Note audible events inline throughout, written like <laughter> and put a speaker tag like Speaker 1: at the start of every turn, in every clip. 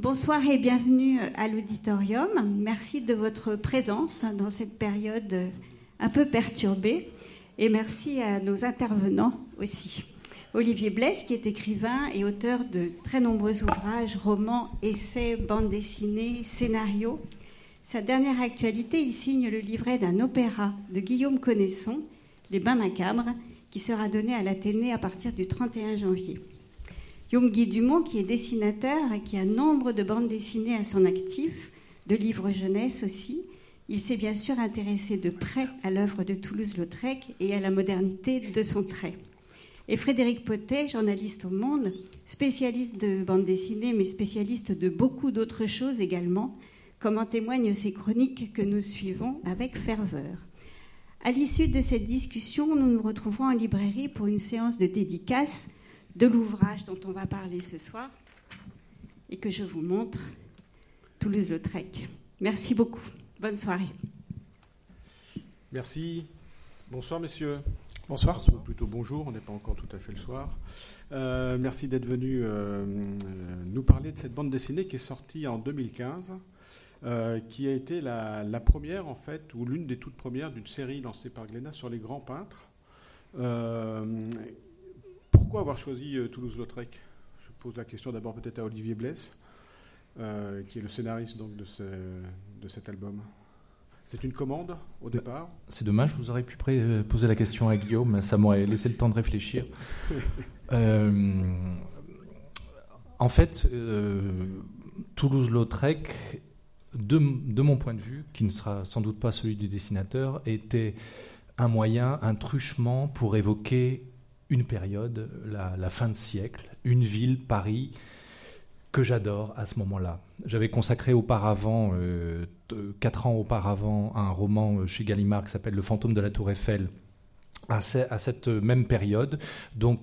Speaker 1: Bonsoir et bienvenue à l'auditorium. Merci de votre présence dans cette période un peu perturbée. Et merci à nos intervenants aussi. Olivier Blaise, qui est écrivain et auteur de très nombreux ouvrages, romans, essais, bandes dessinées, scénarios. Sa dernière actualité, il signe le livret d'un opéra de Guillaume Connaisson, Les Bains Macabres, qui sera donné à l'Athénée à partir du 31 janvier. Guy Dumont, qui est dessinateur et qui a nombre de bandes dessinées à son actif, de livres jeunesse aussi, il s'est bien sûr intéressé de près à l'œuvre de Toulouse-Lautrec et à la modernité de son trait. Et Frédéric Potet, journaliste au Monde, spécialiste de bande dessinée, mais spécialiste de beaucoup d'autres choses également, comme en témoignent ces chroniques que nous suivons avec ferveur. À l'issue de cette discussion, nous nous retrouverons en librairie pour une séance de dédicace de l'ouvrage dont on va parler ce soir et que je vous montre, Toulouse-Lautrec. Merci beaucoup. Bonne soirée.
Speaker 2: Merci. Bonsoir, messieurs.
Speaker 3: Bonsoir.
Speaker 2: Ou plutôt bonjour, on n'est pas encore tout à fait le soir. Euh, merci d'être venu euh, nous parler de cette bande dessinée qui est sortie en 2015, euh, qui a été la, la, première, en fait, ou l'une des toutes premières d'une série lancée par Glénat sur les grands peintres. Pourquoi avoir choisi euh, Toulouse-Lautrec? Je pose la question d'abord peut-être à Olivier Blesse, euh, qui est le scénariste donc, de, de cet album. C'est une commande au bah, départ?
Speaker 3: C'est dommage, vous auriez pu euh, poser la question à Guillaume, ça m'aurait laissé le temps de réfléchir. <laughs> en fait, Toulouse-Lautrec, de, de, mon point de vue, qui ne sera sans doute pas celui du dessinateur, était un moyen, un truchement pour évoquer une période, la, fin de siècle, une ville, Paris, que j'adore à ce moment-là. J'avais consacré auparavant, euh, quatre ans auparavant, un roman chez Gallimard qui s'appelle Le fantôme de la Tour Eiffel, à, cette même période. Donc,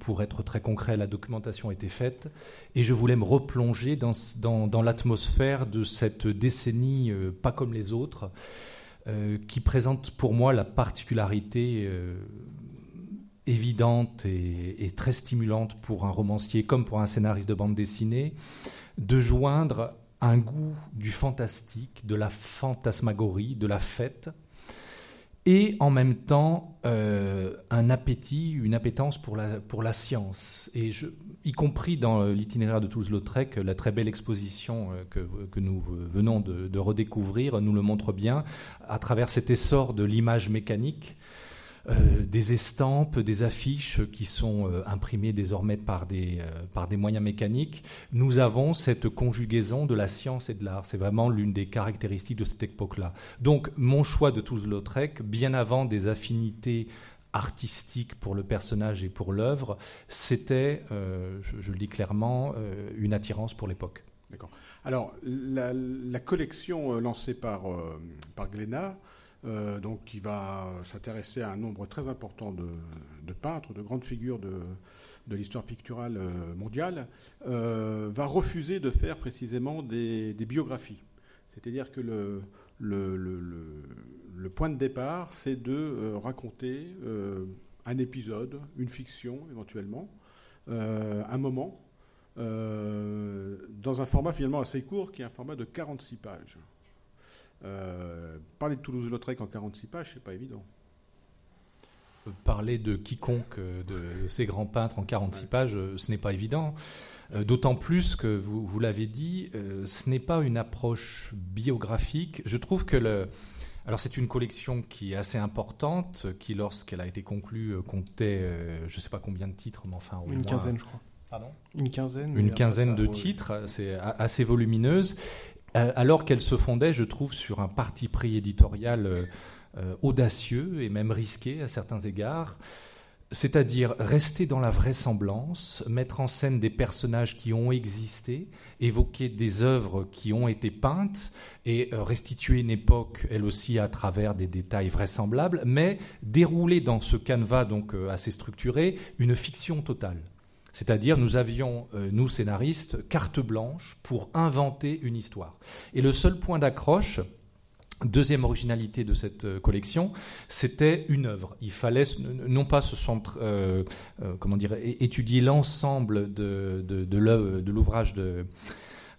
Speaker 3: pour être très concret, la documentation était faite et je voulais me replonger dans, l'atmosphère de cette décennie euh, pas comme les autres, euh, qui présente pour moi la particularité évidente et, très stimulante pour un romancier comme pour un scénariste de bande dessinée, de joindre un goût du fantastique, de la fantasmagorie, de la fête, et en même temps euh, un appétit, une appétence pour la, pour la science. Et je, y compris dans l'itinéraire de Toulouse-Lautrec, la très belle exposition euh, que, que nous venons de, redécouvrir nous le montre bien, à travers cet essor de l'image mécanique euh, des estampes, des affiches qui sont euh, imprimées désormais par des, euh, par des moyens mécaniques, nous avons cette conjugaison de la science et de l'art. C'est vraiment l'une des caractéristiques de cette époque-là. Donc mon choix de Toulouse-Lautrec, bien avant des affinités artistiques pour le personnage et pour l'œuvre, c'était, je, le dis clairement, une attirance pour l'époque.
Speaker 2: D'accord. Alors, la, collection lancée par, par Glénat, euh, donc qui va s'intéresser à un nombre très important de, peintres, de grandes figures de, l'histoire picturale euh, mondiale, euh, va refuser de faire précisément des, biographies. C'est-à-dire que le, le, point de départ, c'est de raconter un épisode, une fiction éventuellement, un moment, dans un format finalement assez court qui est un format de 46 pages. Euh, parler de Toulouse-Lautrec en 46 pages, c'est pas évident.
Speaker 3: Euh, parler de quiconque euh, de ces grands peintres en 46 pages, ce n'est pas évident. D'autant plus que, vous, vous l'avez dit, ce n'est pas une approche biographique. Je trouve que le, alors c'est une collection qui est assez importante, qui lorsqu'elle a été conclue comptait, je ne sais pas combien de titres, mais enfin
Speaker 4: une quinzaine, je crois.
Speaker 3: Pardon?
Speaker 4: Une quinzaine.
Speaker 3: Une quinzaine de titres, c'est assez volumineuse. Euh, alors qu'elle se fondait, je trouve, sur un parti pris éditorial euh, euh, audacieux et même risqué à certains égards, c'est-à-dire rester dans la vraisemblance, mettre en scène des personnages qui ont existé, évoquer des œuvres qui ont été peintes et restituer une époque, elle aussi, à travers des détails vraisemblables, mais dérouler dans ce canevas donc assez structuré une fiction totale. C'est-à-dire, nous avions, euh, nous scénaristes, carte blanche pour inventer une histoire. Et le seul point d'accroche, Deuxième originalité de cette euh, collection, c'était une œuvre. Il fallait non pas se centre, comment dire, étudier l'ensemble de, de l'ouvrage de,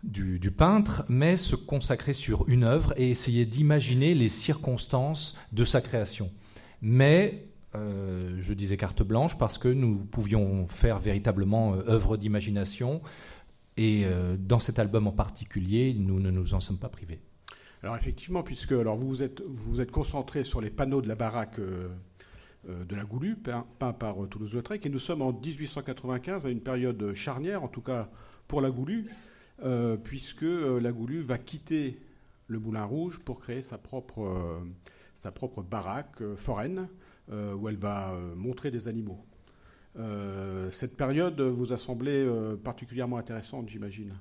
Speaker 3: du, peintre, mais se consacrer sur une œuvre et essayer d'imaginer les circonstances de sa création. Mais euh, je disais carte blanche parce que nous pouvions faire véritablement euh, œuvre d'imagination. Et euh, dans cet album en particulier, nous ne nous en sommes pas privés.
Speaker 2: Alors effectivement, puisque alors vous vous êtes, vous êtes concentré sur les panneaux de la baraque de la Goulue, peint, par Toulouse-Lautrec, et nous sommes en 1895 à une période charnière, en tout cas pour la Goulue, puisque la Goulue va quitter le Moulin Rouge pour créer sa propre, sa propre baraque foraine où elle va euh, montrer des animaux. Euh, cette période vous a semblé particulièrement intéressante, j'imagine.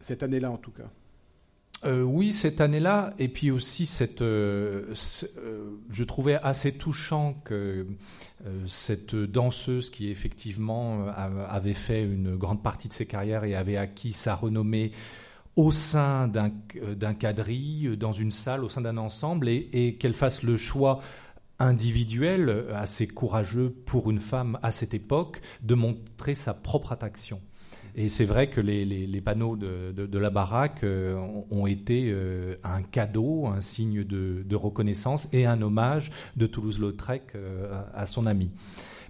Speaker 2: Cette année-là, en tout cas.
Speaker 3: oui, cette année-là, et puis aussi cette, je trouvais assez touchant que cette danseuse qui effectivement avait fait une grande partie de ses carrières et avait acquis sa renommée au sein d'un quadrille, dans une salle, au sein d'un ensemble, et qu'elle fasse le choix individuel assez courageux pour une femme à cette époque de montrer sa propre attraction. Et c'est vrai que les, panneaux de, la baraque euh, ont été euh, un cadeau, un signe de, reconnaissance et un hommage de Toulouse-Lautrec euh, à, son ami.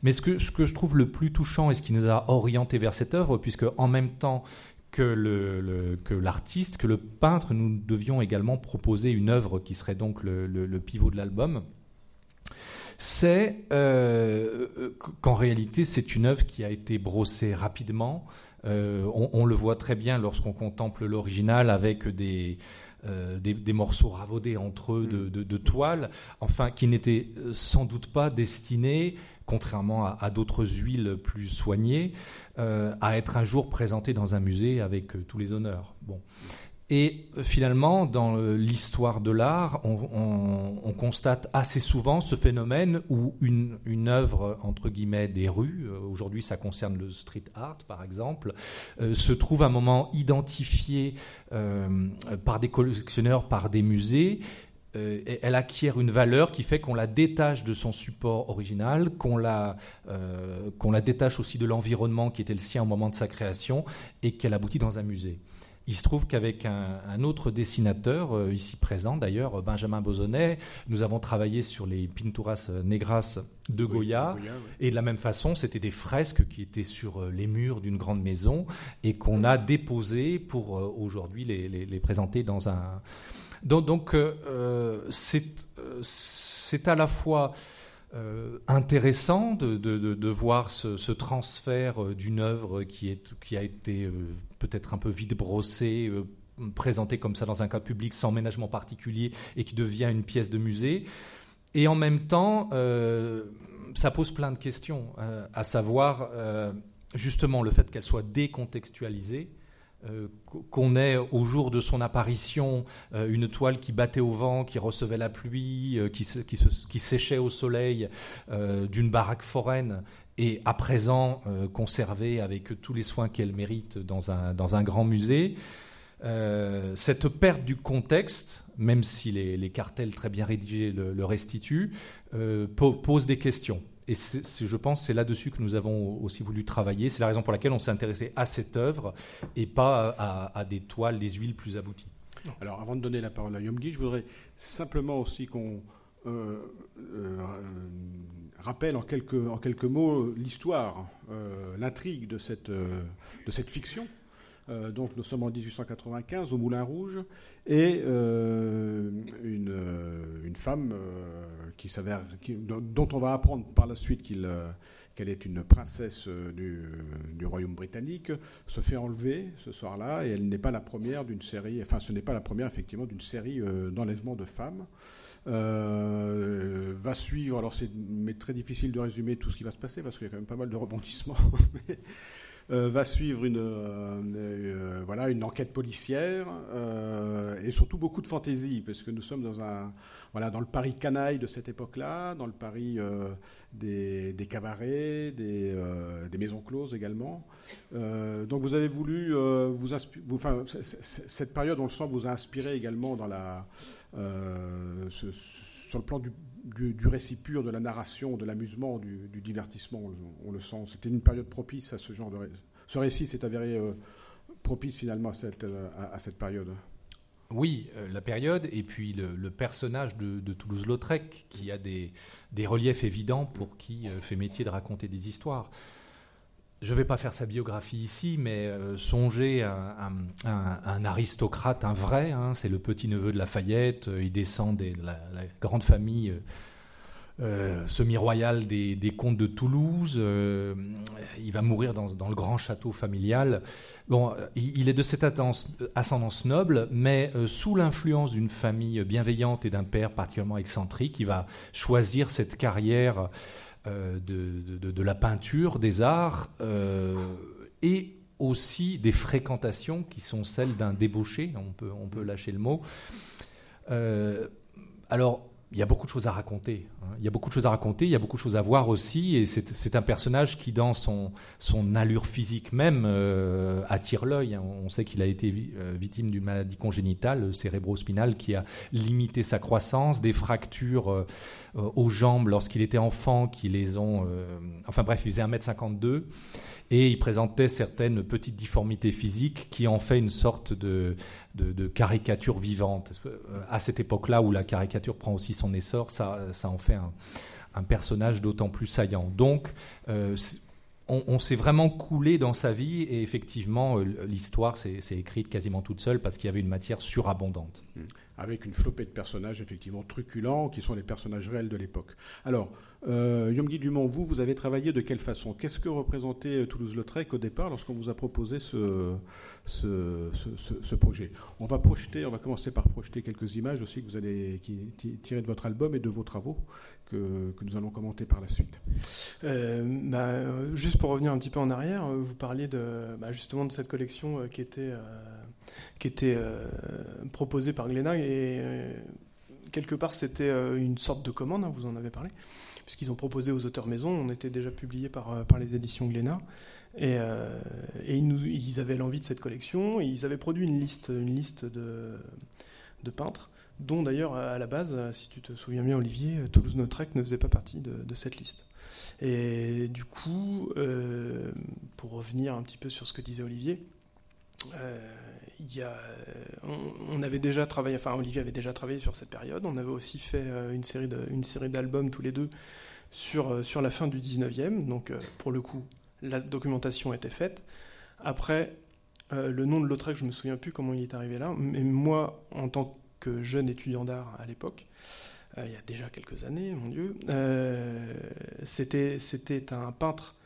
Speaker 3: Mais ce que, je trouve le plus touchant et ce qui nous a orientés vers cette œuvre, puisque en même temps que l'artiste, que le peintre, nous devions également proposer une œuvre qui serait donc le pivot de l'album, c'est euh, qu'en réalité, c'est une œuvre qui a été brossée rapidement. Euh, on, le voit très bien lorsqu'on contemple l'original avec des, euh, des, morceaux ravaudés entre eux de, mm. toile, enfin, qui n'étaient sans doute pas destinés, contrairement à, d'autres huiles plus soignées, à être un jour présentés dans un musée avec tous les honneurs. Bon. Et euh, finalement, dans euh, l'histoire de l'art, on, constate assez souvent ce phénomène où une, œuvre, entre guillemets, des rues, euh, aujourd'hui ça concerne le street art par exemple, se trouve à un moment identifié par des collectionneurs, par des musées, elle acquiert une valeur qui fait qu'on la détache de son support original, qu'on la, qu'on la détache aussi de l'environnement qui était le sien au moment de sa création et qu'elle aboutit dans un musée. Il se trouve qu'avec un, autre dessinateur, euh, ici présent d'ailleurs, Benjamin Bozonnet, nous avons travaillé sur les Pinturas Negras de Goya. Et de la même façon, c'était des fresques qui étaient sur euh, les murs d'une grande maison et qu'on a déposées pour euh, aujourd'hui les, présenter dans un. Donc, c'est à la fois euh, intéressant de, voir ce, transfert d'une œuvre qui, est, qui a été peut-être un peu vide brossée, présentée comme ça dans un cas public sans ménagement particulier et qui devient une pièce de musée. Et en même temps, ça pose plein de questions, à savoir justement le fait qu'elle soit décontextualisée euh, qu'on ait au jour de son apparition euh, une toile qui battait au vent, qui recevait la pluie, euh, qui, séchait au soleil d'une baraque foraine et à présent conservée avec tous les soins qu'elle mérite dans un, dans un grand musée. cette perte du contexte, même si les, cartels très bien rédigés le, restituent, pose des questions. Et je pense c'est là-dessus que nous avons aussi voulu travailler. C'est la raison pour laquelle on s'est intéressé à cette œuvre et pas à, des toiles, des huiles plus abouties.
Speaker 2: Alors, avant de donner la parole à Yomgi, je voudrais simplement aussi qu'on euh, euh, rappelle en quelques, mots l'histoire, euh, l'intrigue de cette, cette fiction. donc, nous sommes en 1895 au Moulin Rouge et euh, une, euh, femme euh, dont on va apprendre par la suite qu'elle est une princesse du, du, royaume britannique, se fait enlever ce soir-là, et elle n'est pas la première d'une série, enfin ce n'est pas la première effectivement d'une série d'enlèvements de femmes. Va suivre, alors c'est très difficile de résumer tout ce qui va se passer parce qu'il y a quand même pas mal de rebondissements, <laughs> euh, va suivre une, euh, euh, voilà, une enquête policière et surtout beaucoup de fantaisie, parce que nous sommes dans, un, voilà, dans le Paris canaille de cette époque-là, dans le Paris des, des, cabarets, des, des, maisons closes également. donc vous avez voulu, vous, vous cette période, on le sent, vous a inspiré également dans la, sur le plan du récit pur, de la narration, de l'amusement, du, divertissement, on, le sent. C'était une période propice à ce genre de... Ce récit s'est avéré euh, propice finalement à cette, cette période.
Speaker 3: Oui, la période, et puis le, personnage de, Toulouse-Lautrec, qui a des, reliefs évidents pour qui fait métier de raconter des histoires je ne vais pas faire sa biographie ici, mais euh, songez à, un aristocrate, un vrai, hein, c'est le petit-neveu de Lafayette, euh, il descend de la, grande famille euh, semi-royale des, comtes de Toulouse, il va mourir dans, le grand château familial. Bon, il, est de cette ascendance noble, mais sous l'influence d'une famille bienveillante et d'un père particulièrement excentrique, il va choisir cette carrière euh, de, la peinture, des arts, euh, et aussi des fréquentations qui sont celles d'un débauché, on peut, on peut lâcher le mot. Euh, alors, il y a beaucoup de choses à raconter. Hein. Il y a beaucoup de choses à raconter, il y a beaucoup de choses à voir aussi, et c'est un personnage qui, dans son, allure physique même, euh, attire l'œil. Hein. On sait qu'il a été euh, victime d'une maladie congénitale cérébrospinale qui a limité sa croissance, des fractures euh, aux jambes lorsqu'il était enfant qui les ont... enfin bref, il faisait 1m52 et il présentait certaines petites difformités physiques qui en fait une sorte de, de, caricature vivante. À cette époque-là où la caricature prend aussi son essor, ça, ça en fait un, personnage d'autant plus saillant. Donc, euh, on, s'est vraiment coulé dans sa vie et effectivement, euh, l'histoire s'est écrite quasiment toute seule parce qu'il y avait une matière surabondante.
Speaker 2: Mmh. Avec une flopée de personnages effectivement truculents qui sont les personnages réels de l'époque. Alors, euh, Yomgi Dumont, vous, vous avez travaillé de quelle façon? Qu'est-ce que représentait euh, Toulouse-Lautrec au départ lorsqu'on vous a proposé ce, projet? On va projeter, on va commencer par projeter quelques images aussi que vous allez tirer de votre album et de vos travaux que, nous allons commenter par la suite.
Speaker 4: Euh, bah, juste pour revenir un petit peu en arrière, vous parliez bah, justement de cette collection qui était, qui était proposée par Glénat et quelque part c'était une sorte de commande, hein, vous en avez parlé puisqu'ils ont proposé aux auteurs maison, on était déjà publié par, euh, les éditions Glénat. Et, euh, ils, avaient l'envie de cette collection, ils avaient produit une liste, une liste de, peintres, dont d'ailleurs à la base, si tu te souviens bien Olivier, Toulouse-Lautrec ne faisait pas partie de, cette liste. Et du coup, euh, pour revenir un petit peu sur ce que disait Olivier, a, on, avait déjà travaillé, enfin Olivier avait déjà travaillé sur cette période. On avait aussi fait euh, une série de, une série d'albums tous les deux sur euh, sur la fin du 19e. Donc euh, pour le coup, la documentation était faite. Après, le nom de Lautrec, je me souviens plus comment il est arrivé là. Mais moi, en tant que jeune étudiant d'art à l'époque, il y a déjà quelques années, mon Dieu, c'était c'était un peintre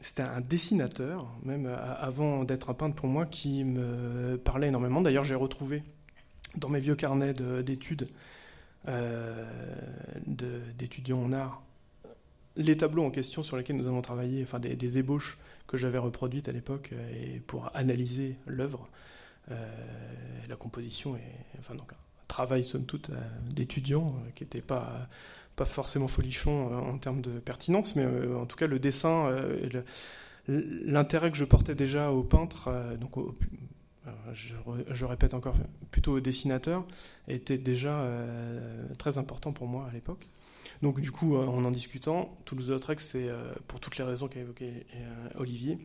Speaker 4: c'était un dessinateur, même avant d'être un peintre pour moi, qui me parlait énormément. D'ailleurs, j'ai retrouvé dans mes vieux carnets d'études euh, d'étudiants en art les tableaux en question sur lesquels nous avons travaillé, enfin des, ébauches que j'avais reproduites à l'époque et pour analyser l'œuvre, euh, la composition et enfin donc un travail somme toute euh, d'étudiant qui n'était pas pas forcément folichon euh, en termes de pertinence, mais euh, en tout cas le dessin, euh, l'intérêt que je portais déjà au peintre, donc je, répète encore, plutôt au dessinateur, était déjà très important pour moi à l'époque. Donc du coup, en en discutant, Toulouse-Lautrec, c'est pour toutes les raisons qu'a évoqué Olivier,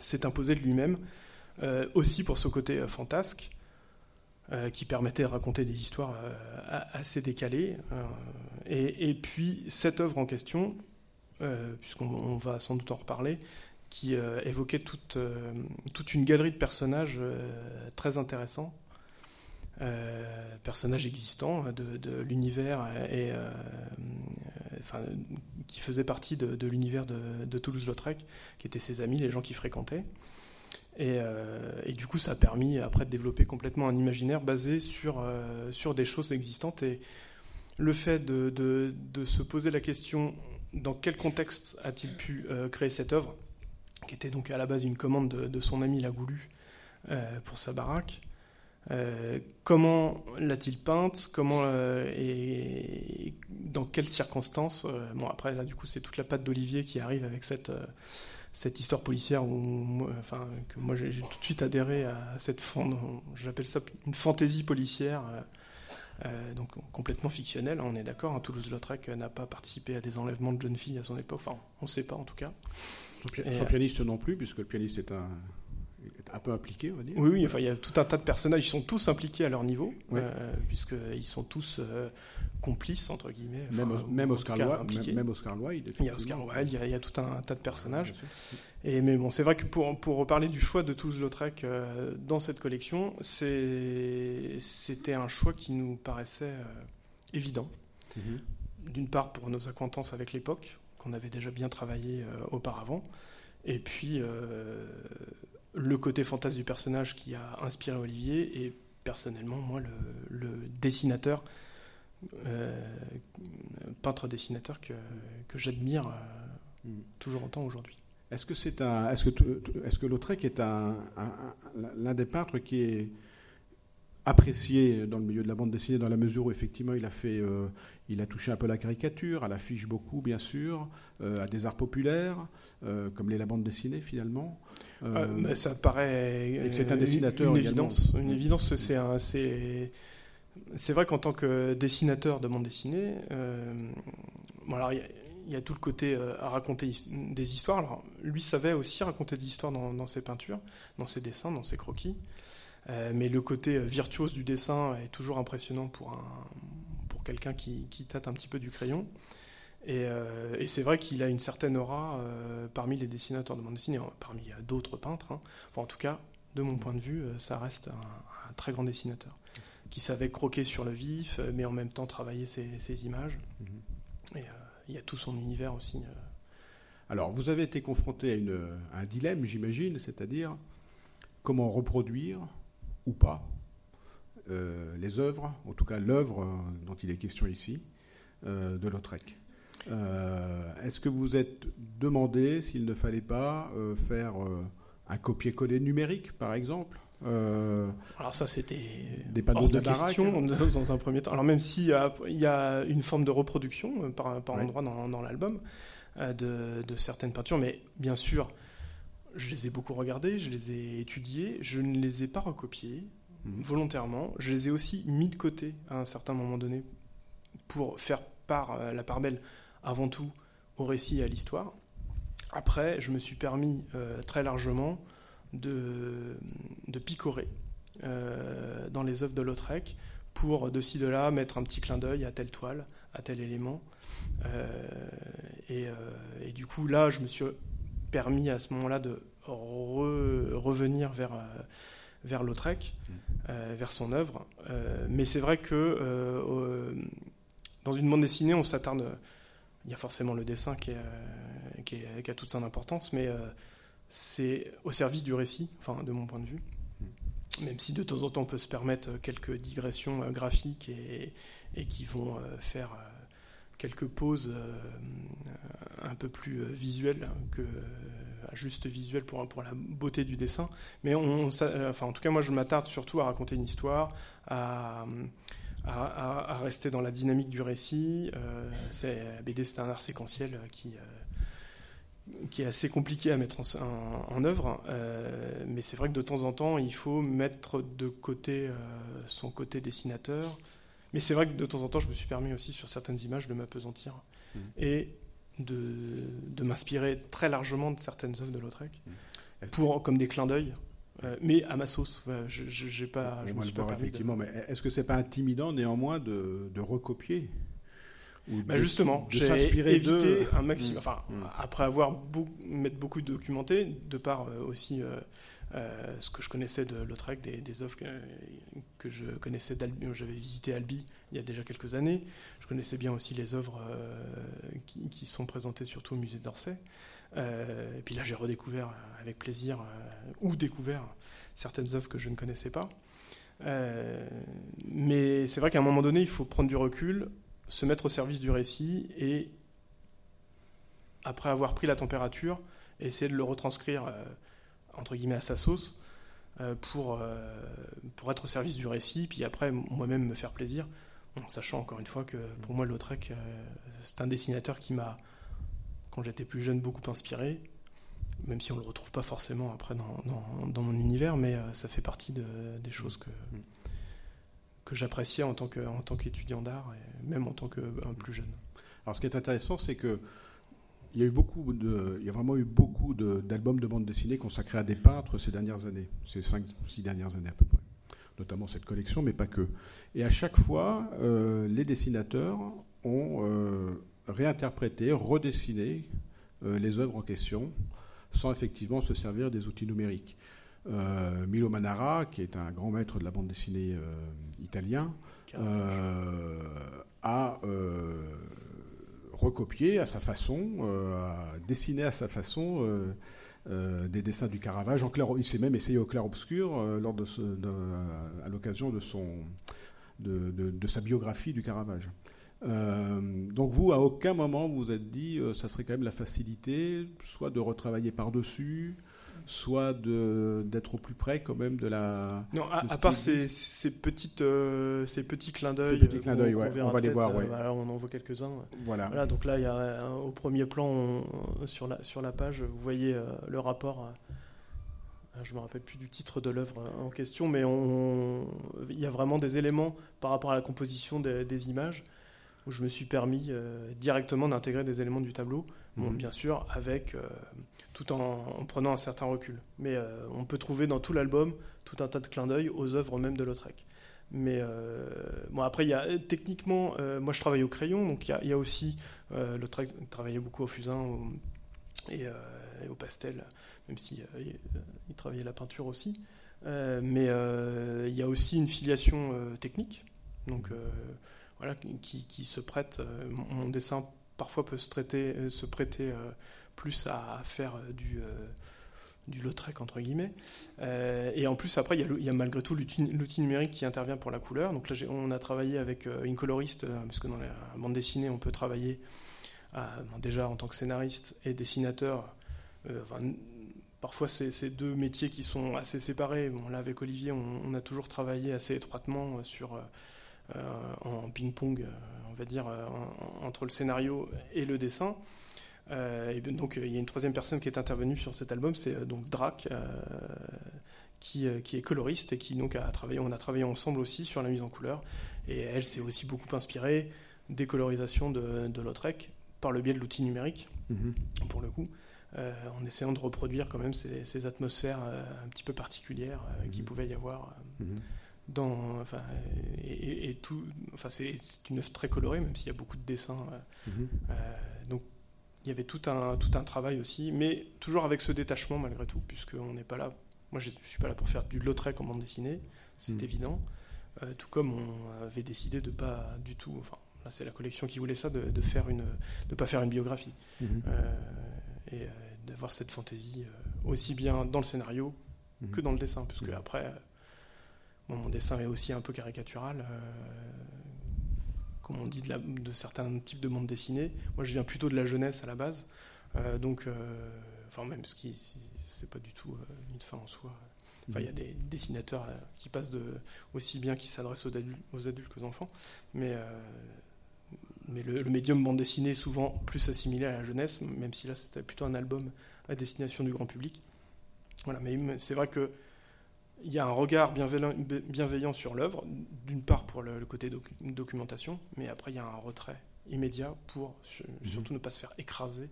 Speaker 4: s'est imposé de lui-même, aussi pour ce côté fantasque, euh, qui permettait de raconter des histoires euh, assez décalées. Euh, et, puis cette œuvre en question, puisqu'on va sans doute en reparler, qui évoquait toute, une galerie de personnages très intéressants, personnages existants de, l'univers et qui faisaient partie de, de l'univers de, Toulouse-Lautrec, qui étaient ses amis, les gens qui fréquentaient. Euh, et, du coup, ça a permis après de développer complètement un imaginaire basé sur, euh, sur des choses existantes. Et le fait de, de, se poser la question dans quel contexte a-t-il pu euh, créer cette œuvre, qui était donc à la base une commande de, son ami Lagoulu pour sa baraque. Comment l'a-t-il peinte? Comment et dans quelles circonstances? Bon, après là, du coup, c'est toute la patte d'Olivier qui arrive avec cette cette histoire policière où, enfin, que moi j'ai tout de suite adhéré à cette j'appelle ça une fantaisie policière, euh, euh, donc complètement fictionnelle. Hein, on est d'accord. Hein, Toulouse-Lautrec n'a pas participé à des enlèvements de jeunes filles à son époque. Enfin, on ne sait pas en tout cas.
Speaker 2: Son, pianiste non plus, puisque le pianiste est un un peu impliqué, on va dire.
Speaker 4: Oui, oui, enfin, il y a tout un tas de personnages, ils sont tous impliqués à leur niveau, puisqu'ils sont tous complices, entre guillemets.
Speaker 2: même, Oscar Wilde, même, Oscar Wilde.
Speaker 4: Il y a Oscar Wilde, il y a, tout un tas de personnages. Et, mais bon, c'est vrai que pour, pour reparler du choix de Toulouse-Lautrec dans cette collection, c'était un choix qui nous paraissait évident. Mhm. D'une part pour nos acquaintances avec l'époque, qu'on avait déjà bien travaillé euh, auparavant, et puis euh, le côté fantasme du personnage qui a inspiré Olivier, et personnellement, moi, le, dessinateur, euh, peintre-dessinateur que, que j'admire mhm. toujours autant aujourd'hui.
Speaker 2: Est-ce que c'est un, est-ce que, est-ce que Lautrec est un, l'un des peintres qui est apprécié dans le milieu de la bande dessinée dans la mesure où effectivement il a fait, euh, il a touché un peu la caricature, à l'affiche beaucoup bien sûr, euh, à des arts populaires euh, comme les la bande dessinée finalement.
Speaker 4: Mais ça paraît. c'est un dessinateur. Une, évidence. Une évidence. C'est c'est c'est vrai qu'en tant que dessinateur de bande dessinée, bon alors il y, a tout le côté à raconter des histoires. Alors, lui savait aussi raconter des histoires dans, dans ses peintures, dans ses dessins, dans ses croquis. Euh, mais le côté virtuose du dessin est toujours impressionnant pour, un, pour quelqu'un qui, qui, tâte un petit peu du crayon. Et, euh, et c'est vrai qu'il a une certaine aura euh, parmi les dessinateurs de bande dessinée, hein, parmi d'autres peintres. Hein. en tout cas, de mon point de vue, ça reste un, très grand dessinateur qui savait croquer sur le vif, mais en même temps travailler ses, ses images. Mm-hmm. Et il y a tout son univers aussi.
Speaker 2: Alors, vous avez été confronté à, une, à un dilemme, j'imagine, c'est-à-dire comment reproduire ou pas euh, les œuvres, en tout cas l'œuvre euh, dont il est question ici, euh, de Lautrec. Est-ce que vous êtes demandé s'il ne fallait pas faire un copier-coller numérique, par exemple
Speaker 4: Alors ça, c'était des panneaux de, question dans un premier temps. Alors même s'il y, y, a une forme de reproduction par, par endroit dans, l'album de, de, certaines peintures, mais bien sûr, je les ai beaucoup regardés, je les ai étudiés, je ne les ai pas recopiés mhm. volontairement. Je les ai aussi mis de côté à un certain moment donné pour faire part, euh, la part belle avant tout au récit et à l'histoire. Après, je me suis permis euh, très largement de, de picorer euh, dans les œuvres de Lautrec pour de ci de là mettre un petit clin d'œil à telle toile, à tel élément. et, du coup, là, je me suis permis à ce moment-là de revenir vers, euh, vers Lautrec, mm. euh, vers son œuvre. Euh, mais c'est vrai que dans une bande dessinée, on s'attarde. Il y a forcément le dessin qui, qui, a toute son importance, mais c'est au service du récit, enfin de mon point de vue. Mm. Même si de temps en temps on peut se permettre quelques digressions graphiques et, et qui vont faire quelques pauses euh, un peu plus euh, visuelles que euh, juste visuelles pour, pour la beauté du dessin. Mais on, enfin, en tout cas, moi, je m'attarde surtout à raconter une histoire, à, à, rester dans la dynamique du récit. c'est, la BD, c'est un art séquentiel qui, qui est assez compliqué à mettre en, en, œuvre. mais c'est vrai que de temps en temps, il faut mettre de côté son côté dessinateur mais c'est vrai que de temps en temps, je me suis permis aussi sur certaines images de m'apesantir mmh. et de, de m'inspirer très largement de certaines œuvres de Lautrec, mmh. pour, comme des clins d'œil. Euh, mais à ma sauce, je, j'ai pas.
Speaker 2: Je me suis pas effectivement, mais est-ce que c'est pas intimidant néanmoins de, de recopier
Speaker 4: ou bah justement, j'ai évité un maximum. Mmh. Enfin, après avoir beaucoup, beaucoup documenté, de par euh, aussi euh, euh, ce que je connaissais de Lautrec, des, des œuvres que, je connaissais d'Albi, j'avais visité Albi il y a déjà quelques années. Je connaissais bien aussi les œuvres qui, sont présentées surtout au musée d'Orsay. Euh, et puis là, j'ai redécouvert avec plaisir ou découvert certaines œuvres que je ne connaissais pas. mais c'est vrai qu'à un moment donné, il faut prendre du recul, se mettre au service du récit et, après avoir pris la température, essayer de le retranscrire entre guillemets à sa sauce euh, pour, euh, pour être au service du récit, puis après moi-même me faire plaisir, en sachant encore une fois que pour moi Lautrec, euh, c'est un dessinateur qui m'a, quand j'étais plus jeune, beaucoup inspiré, même si on ne le retrouve pas forcément après dans, dans, mon univers, mais ça fait partie de, des choses que, que j'appréciais en tant qu'étudiant d'art, et même en tant que plus jeune.
Speaker 2: Alors ce qui est intéressant, c'est que il y a eu beaucoup de, il y a vraiment eu beaucoup d'albums de, bande dessinée consacrés à des peintres ces dernières années, ces 5-6 dernières années à peu près. Notamment cette collection, mais pas que. Et à chaque fois, euh, les dessinateurs ont euh, réinterprété, redessiné euh, les œuvres en question, sans effectivement se servir des outils numériques. Milo Manara, qui est un grand maître de la bande dessinée italien, a recopié à sa façon, a dessiné à sa façon euh, des dessins du Caravage. En il s'est même essayé au clair-obscur euh, lors de, à l'occasion de, de, sa biographie du Caravage. Euh, donc vous, à aucun moment, vous vous êtes dit, ça serait quand même la facilité, soit de retravailler par-dessus, soit d'être au plus près quand même de la.
Speaker 4: Non, à, part ces, ces, petites, euh, ces petits clins d'œil.
Speaker 2: Ces petits clins d'œil, ouais. On, va les voir, ouais.
Speaker 4: Euh, on en voit quelques-uns.
Speaker 2: Voilà.
Speaker 4: voilà. Donc là, il y a au premier plan sur, la, sur la page, vous voyez euh, le rapport. je ne me rappelle plus du titre de l'œuvre en question, mais on, il y a vraiment des éléments par rapport à la composition des, des images où je me suis permis directement d'intégrer des éléments du tableau. Bon, mhm. bien sûr, avec tout en, prenant un certain recul. Mais euh, on peut trouver dans tout l'album tout un tas de clins d'œil aux œuvres même de Lautrec. Mais euh, bon, après, il y a, techniquement, euh, moi je travaille au crayon, donc il y a, aussi, Lautrec travaillait beaucoup au fusain et, au pastel, même si il travaillait la peinture aussi. mais il y a aussi une filiation technique, donc qui, se prête. Mon, dessin parfois peut se, se prêter plus à faire euh, du, euh, du Lautrec, entre guillemets. Euh, et en plus, après, il y, a, malgré tout l'outil numérique qui intervient pour la couleur. Donc là, on a travaillé avec une coloriste, parce que dans la bande dessinée, on peut travailler déjà en tant que scénariste et dessinateur. parfois, c'est ces deux métiers qui sont assez séparés. Là, avec Olivier, on, a toujours travaillé assez étroitement sur, en ping-pong, on va dire, entre le scénario et le dessin. Euh, et donc il y a une troisième personne qui est intervenue sur cet album, c'est euh, donc Drac, euh, qui, qui, est coloriste et qui donc a travaillé, on a travaillé ensemble aussi sur la mise en couleur. Et elle s'est aussi beaucoup inspirée des colorisations de, de Lautrec par le biais de l'outil numérique, mhm. pour le coup. en essayant de reproduire quand même ces, atmosphères un petit peu particulières qui qu'il mhm. pouvait y avoir mhm. Dans, enfin, et, tout, enfin, c'est une œuvre très colorée, même s'il y a beaucoup de dessins. donc il y avait tout un, tout un travail aussi, mais toujours avec ce détachement malgré tout, puisqu'on n'est pas là. Moi, je ne suis pas là pour faire du Lautrec en bande dessinée, c'est mm. évident. Euh, tout comme on avait décidé de pas du tout. Enfin, là, c'est la collection qui voulait ça, de, de faire une, de pas faire une biographie euh, et euh, d'avoir cette fantaisie aussi bien dans le scénario mm-hmm. que dans le dessin, puisque mm-hmm. Mon dessin est aussi un peu caricatural comme on dit, de, certains types de bandes dessinées. Moi, je viens plutôt de la jeunesse à la base. Euh, donc, euh, enfin, même ce qui, c'est pas du tout euh, une fin en soi. Enfin, il y a des dessinateurs qui passent de, aussi bien qui s'adressent aux adultes, aux adultes qu'aux enfants. Mais, mais le, médium bande dessinée est souvent plus assimilé à la jeunesse, même si là, c'était plutôt un album à destination du grand public. Voilà, mais c'est vrai que il y a un regard bienveillant, sur l'œuvre, d'une part pour le, côté documentation, mais après il y a un retrait immédiat pour mhm. surtout ne pas se faire écraser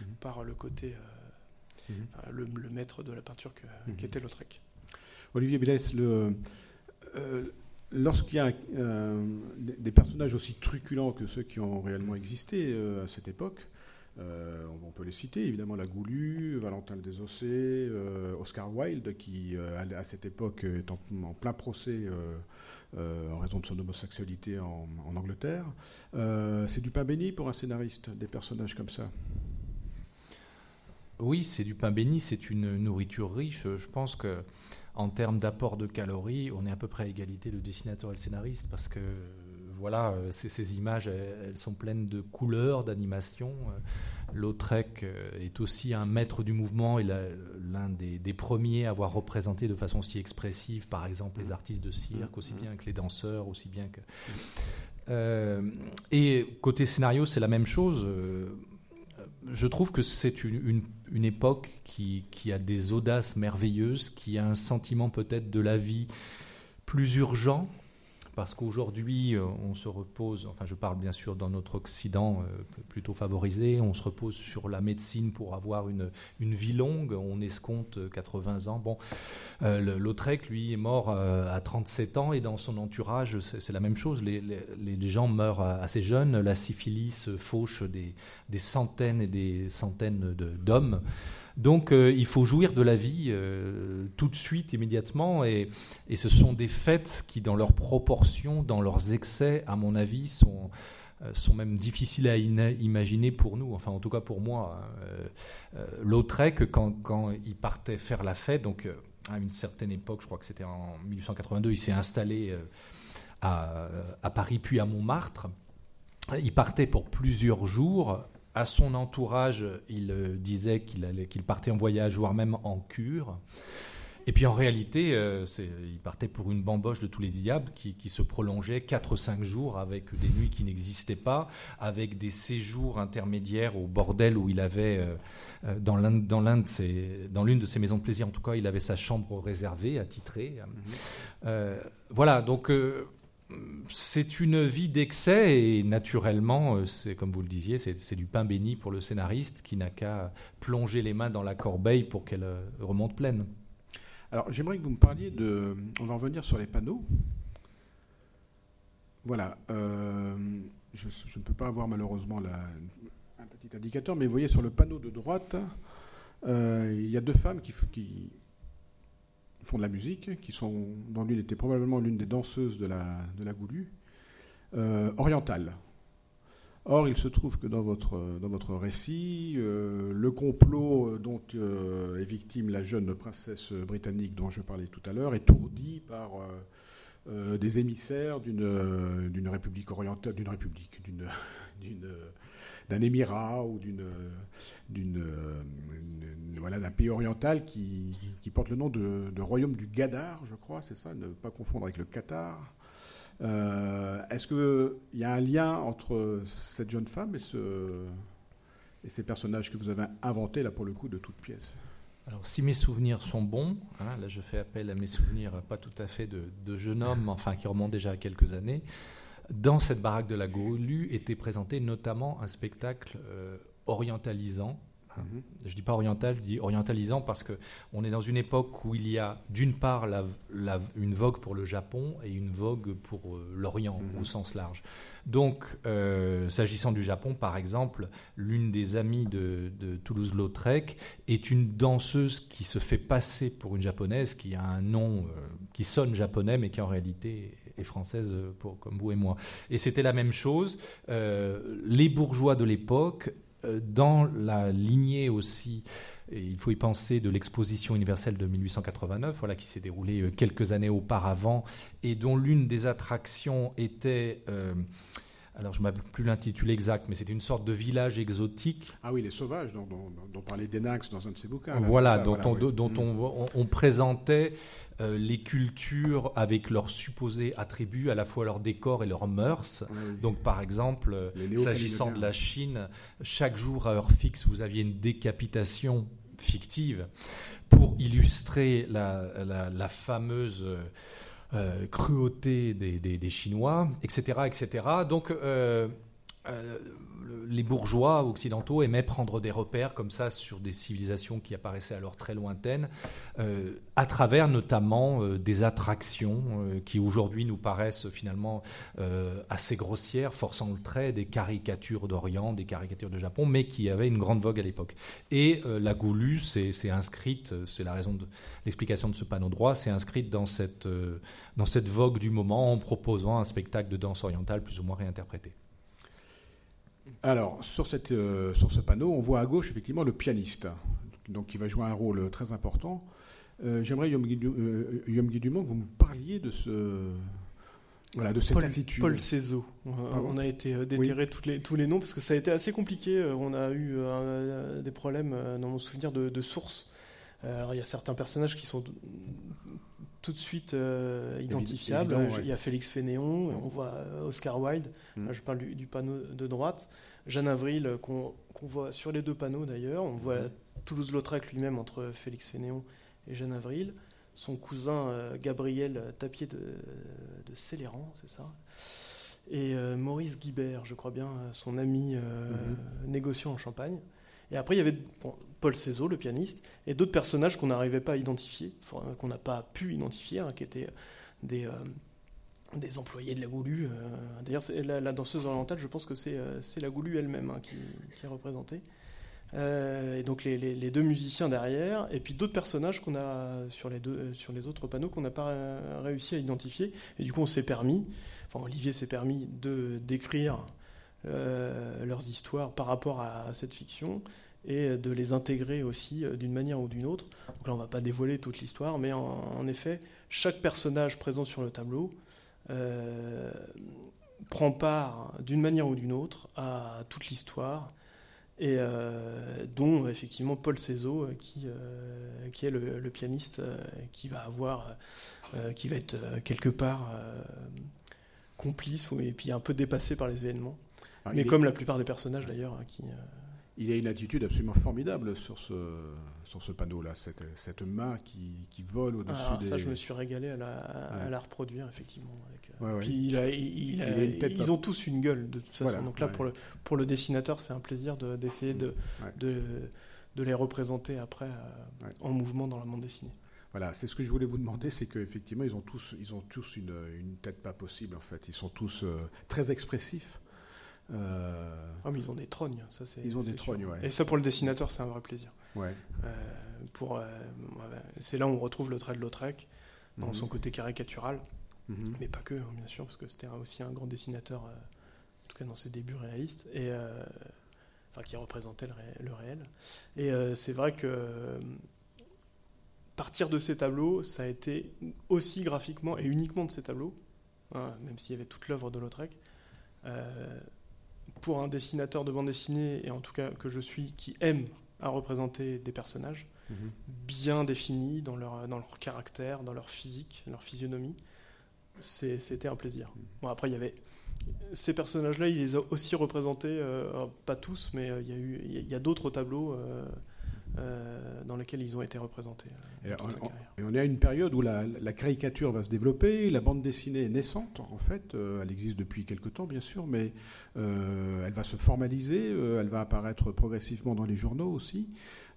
Speaker 4: mhm. par le côté, euh, mhm. le, maître de la peinture qui était Lautrec.
Speaker 2: Olivier Bélès, euh, lorsqu'il y a euh, des personnages aussi truculents que ceux qui ont réellement existé à cette époque, euh, on peut les citer, évidemment la Goulue, Valentin le Désossé, euh, Oscar Wilde, qui euh, à cette époque est en, plein procès en raison de son homosexualité en, Angleterre. c'est du pain béni pour un scénariste, des personnages comme ça?
Speaker 3: Oui, c'est du pain béni, c'est une nourriture riche. Je pense que en termes d'apport de calories, on est à peu près à égalité le dessinateur et le scénariste parce que voilà, euh, ces, images, elles, sont pleines de couleurs, d'animation. Euh, Lautrec euh, est aussi un maître du mouvement et l'un des, premiers à avoir représenté de façon si expressive, par exemple, les artistes de cirque, aussi bien que les danseurs, aussi bien que. et côté scénario, c'est la même chose. je trouve que c'est une, époque qui, qui, a des audaces merveilleuses, qui a un sentiment peut-être de la vie plus urgent, parce qu'aujourd'hui, euh, on se repose, enfin je parle bien sûr dans notre Occident euh, plutôt favorisé, on se repose sur la médecine pour avoir une, une vie longue, on escompte 80 ans. Bon, euh, Lautrec, lui, est mort à 37 ans et dans son entourage, c'est la même chose, les, les, gens meurent assez jeunes, la syphilis fauche des, des centaines et des centaines d'hommes. Donc euh, il faut jouir de la vie euh, tout de suite, immédiatement, et, ce sont des fêtes qui, dans leurs proportions, dans leurs excès, à mon avis, sont, euh, sont même difficiles à imaginer pour nous, enfin en tout cas pour moi. Hein. Lautrec, quand, quand, il partait faire la fête, donc à une certaine époque, je crois que c'était en 1882, il s'est installé à, à Paris puis à Montmartre. Il partait pour plusieurs jours à son entourage, il euh, disait qu'il partait en voyage, voire même en cure. Et puis en réalité, euh, il partait pour une bamboche de tous les diables qui, se prolongeait 4-5 jours avec des nuits qui n'existaient pas, avec des séjours intermédiaires au bordel où il avait, euh, dans l'une de, ses maisons de plaisir en tout cas, il avait sa chambre réservée, attitrée. Mmh. voilà, donc c'est une vie d'excès et naturellement, euh, c'est comme vous le disiez, c'est du pain béni pour le scénariste qui n'a qu'à plonger les mains dans la corbeille pour qu'elle euh, remonte pleine.
Speaker 2: Alors j'aimerais que vous me parliez de... On va revenir sur les panneaux. Voilà. Euh, je, ne peux pas avoir malheureusement un petit indicateur, mais vous voyez sur le panneau de droite, il y a deux femmes qui, qui font de la musique, qui sont, dans l'une était probablement l'une des danseuses de la, de la Goulue, euh, orientale. Or, il se trouve que dans votre, dans votre récit, euh, le complot dont euh, est victime la jeune princesse britannique dont je parlais tout à l'heure est ourdi par des émissaires d'une, république orientale, d'une république, d'une <laughs> d'un émirat ou d'une, d'une, d'un pays oriental qui, qui, porte le nom de, royaume du Gadar, je crois, c'est ça, ne pas confondre avec le Qatar. Euh, est-ce qu'il y a un lien entre cette jeune femme et, ce, et ces personnages que vous avez inventés, là, pour le coup, de toutes pièces?
Speaker 3: Alors, si mes souvenirs sont bons, hein, là je fais appel à mes souvenirs pas tout à fait de, de jeune homme, enfin qui remontent déjà à quelques années, dans cette baraque de la Gaulue était présenté notamment un spectacle euh, orientalisant. Hein. Mhm. Je ne dis pas oriental, je dis orientalisant parce qu'on est dans une époque où il y a d'une part une vogue pour le Japon et une vogue pour euh, l'Orient mhm. au sens large. Donc, euh, s'agissant du Japon, par exemple, l'une des amies de, Toulouse-Lautrec est une danseuse qui se fait passer pour une japonaise, qui a un nom qui sonne japonais mais qui en réalité et française euh, pour, comme vous et moi. Et c'était la même chose. Euh, les bourgeois de l'époque, euh, dans la lignée aussi il faut y penser de l'exposition universelle de 1889, voilà, qui s'est déroulée quelques années auparavant, et dont l'une des attractions était alors je ne m'appelle plus l'intitulé exact, mais c'était une sorte de village exotique.
Speaker 2: Ah oui, les sauvages, dont, dont, parlait Denax dans un de ses bouquins.
Speaker 3: voilà, dont, on, on, présentait euh, les cultures avec leurs supposés attributs, à la fois leur décor et leurs mœurs. Ah Donc par exemple, euh, s'agissant de la Chine, chaque jour à heure fixe, vous aviez une décapitation fictive pour illustrer la, la fameuse... Euh, cruauté des, Chinois, etc. etc. Donc, euh, euh, les bourgeois occidentaux aimaient prendre des repères comme ça sur des civilisations qui apparaissaient alors très lointaines, à travers notamment des attractions qui aujourd'hui nous paraissent finalement assez grossières, forçant le trait, des caricatures d'Orient, des caricatures de Japon, mais qui avaient une grande vogue à l'époque. Et la Goulue s'est inscrite, c'est la raison de l'explication de ce panneau droit, c'est inscrite dans cette dans cette vogue du moment en proposant un spectacle de danse orientale plus ou moins réinterprété.
Speaker 2: Alors, sur, cette, euh, sur ce panneau, on voit à gauche effectivement le pianiste, donc qui va jouer un rôle très important. Euh, j'aimerais, Yom euh, Dumont, que vous me parliez de ce, voilà, de cette
Speaker 4: Paul,
Speaker 2: attitude.
Speaker 4: Paul Cézot. On a été déterré les, tous les noms parce que ça a été assez compliqué. On a eu des problèmes dans mon souvenir de, de sources. Alors, il y a certains personnages qui sont tout de suite euh, identifiable. Il y a Félix Fénéon, on voit euh, Oscar Wilde, mm. je parle du, panneau de droite, Jeanne Avril euh, qu'on voit sur les deux panneaux d'ailleurs, on voit mm. Toulouse-Lautrec lui-même entre Félix Fénéon et Jeanne Avril, son cousin Gabriel Tapier de, Céléran, c'est ça et Maurice Guibert, je crois bien, son ami mhm. négociant en Champagne. Et après, il y avait Paul Cézot, le pianiste, et d'autres personnages qu'on n'arrivait pas à identifier, qu'on n'a pas pu identifier, hein, qui étaient des, des employés de la Goulue. D'ailleurs, la, danseuse orientale, je pense que c'est la Goulue elle-même hein, qui, est représentée. Euh, et donc les, deux musiciens derrière, et puis d'autres personnages qu'on a sur les, euh, autres panneaux qu'on n'a pas euh, réussi à identifier. Et du coup, on s'est permis, enfin Olivier s'est permis de d'écrire leurs histoires par rapport à, cette fiction et de les intégrer aussi d'une manière ou d'une autre. Donc là, on ne va pas dévoiler toute l'histoire, mais en, effet, chaque personnage présent sur le tableau prend part d'une manière ou d'une autre à toute l'histoire et euh, dont effectivement Paul Cézot, euh, qui, euh, qui est le, pianiste qui va avoir, qui va être quelque part complice et puis un peu dépassé par les événements. Mais comme la plupart des personnages d'ailleurs, qui
Speaker 2: il a une attitude absolument formidable sur ce, sur ce panneau-là, cette, cette, main qui, qui vole au-dessus
Speaker 4: ah, des... Ça, je me suis régalé à la, à la reproduire, effectivement. Puis il a, il a, ils ont tous une gueule, de toute façon. Donc là, pour, le, pour le dessinateur, c'est un plaisir d'essayer de, de, de, les représenter après euh, en mouvement dans la bande dessinée.
Speaker 2: Voilà, c'est ce que je voulais vous demander, c'est qu'effectivement, ils ont tous, ils ont tous une, une, tête pas possible, en fait. Ils sont tous euh, très expressifs.
Speaker 4: Euh, ah, mais ils ont des trognes, ça c'est.
Speaker 2: Ils ont des trognes,
Speaker 4: Et ça pour le dessinateur, c'est un vrai plaisir. Ouais. Euh, pour, euh, c'est là où on retrouve le trait de Lautrec dans mhm. son côté caricatural, mhm. mais pas que, hein, bien sûr, parce que c'était aussi un grand dessinateur, en tout cas dans ses débuts réalistes, et enfin qui représentait le, réel. Et c'est vrai que partir de ces tableaux, ça a été aussi graphiquement et uniquement de ces tableaux, hein, même s'il y avait toute l'œuvre de Lautrec pour un dessinateur de bande dessinée, et en tout cas que je suis, qui aime à représenter des personnages mhm. bien définis dans leur, dans leur caractère, dans leur physique, leur physionomie, c'était un plaisir. Bon, après, il y avait ces personnages-là, il les a aussi représentés, euh, pas tous, mais euh, il y a, eu, il y a d'autres tableaux. Euh, euh, dans lesquels ils ont été représentés.
Speaker 2: Et, on, est à une période où la, caricature va se développer, la bande dessinée est naissante en fait, elle existe depuis quelque temps bien sûr, mais elle va se formaliser, elle va apparaître progressivement dans les journaux aussi.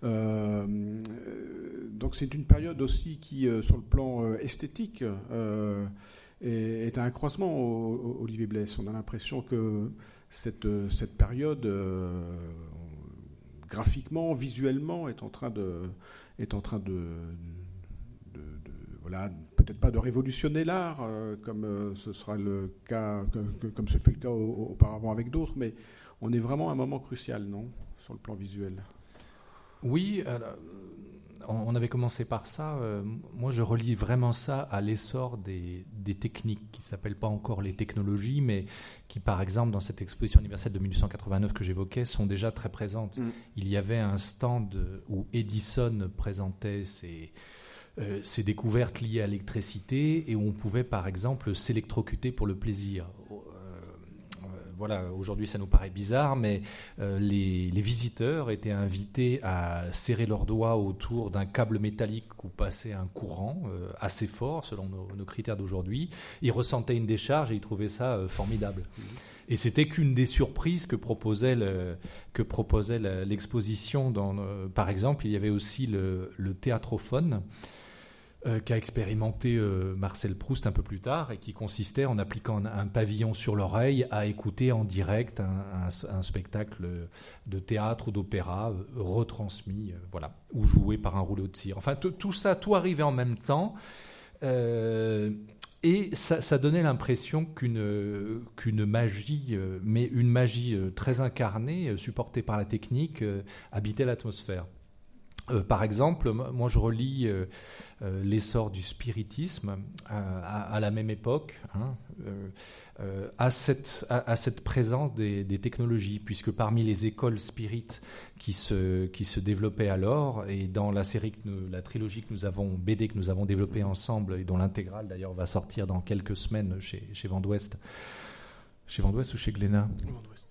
Speaker 2: donc c'est une période aussi qui, sur le plan esthétique, est, un croisement, au, Olivier Blesse. On a l'impression que cette, cette période, graphiquement, visuellement, est en train de, est en train de, voilà, peut-être pas de révolutionner l'art, euh, comme euh, ce sera le cas, comme, ce fut le cas auparavant avec d'autres, mais on est vraiment à un moment crucial, non, sur le plan visuel?
Speaker 3: Oui, on avait commencé par ça. Euh, moi, je relie vraiment ça à l'essor des, techniques qui s'appellent pas encore les technologies, mais qui, par exemple, dans cette exposition universelle de 1889 que j'évoquais, sont déjà très présentes. Mm. Il y avait un stand où Edison présentait ses, euh, ses découvertes liées à l'électricité et où on pouvait, par exemple, s'électrocuter pour le plaisir voilà, aujourd'hui ça nous paraît bizarre, mais euh, les, visiteurs étaient invités à serrer leurs doigts autour d'un câble métallique où passait un courant euh, assez fort selon nos, critères d'aujourd'hui. Ils ressentaient une décharge et ils trouvaient ça euh, formidable. Et c'était qu'une des surprises que proposait que proposait l'exposition. par exemple, il y avait aussi le, le théâtrophone euh, qu'a expérimenté euh, Marcel Proust un peu plus tard et qui consistait en appliquant un, pavillon sur l'oreille à écouter en direct un, spectacle de théâtre ou d'opéra euh, retransmis, voilà, ou joué par un rouleau de cire. Enfin, tout ça, tout arrivait en même temps. et ça, donnait l'impression qu'une qu'une magie, mais une magie très incarnée, supportée par la technique, habitait l'atmosphère. Euh, par exemple, moi je relis euh, euh, l'essor du spiritisme à, la même époque hein, à, cette, à, cette, présence des, technologies, puisque parmi les écoles spirites qui se, qui se développaient alors, et dans la série, que la trilogie que nous avons, BD que nous avons développée ensemble, et dont l'intégrale d'ailleurs va sortir dans quelques semaines chez, chez Vendouest, chez Vendouest ou chez Glénat? Vent d'Ouest.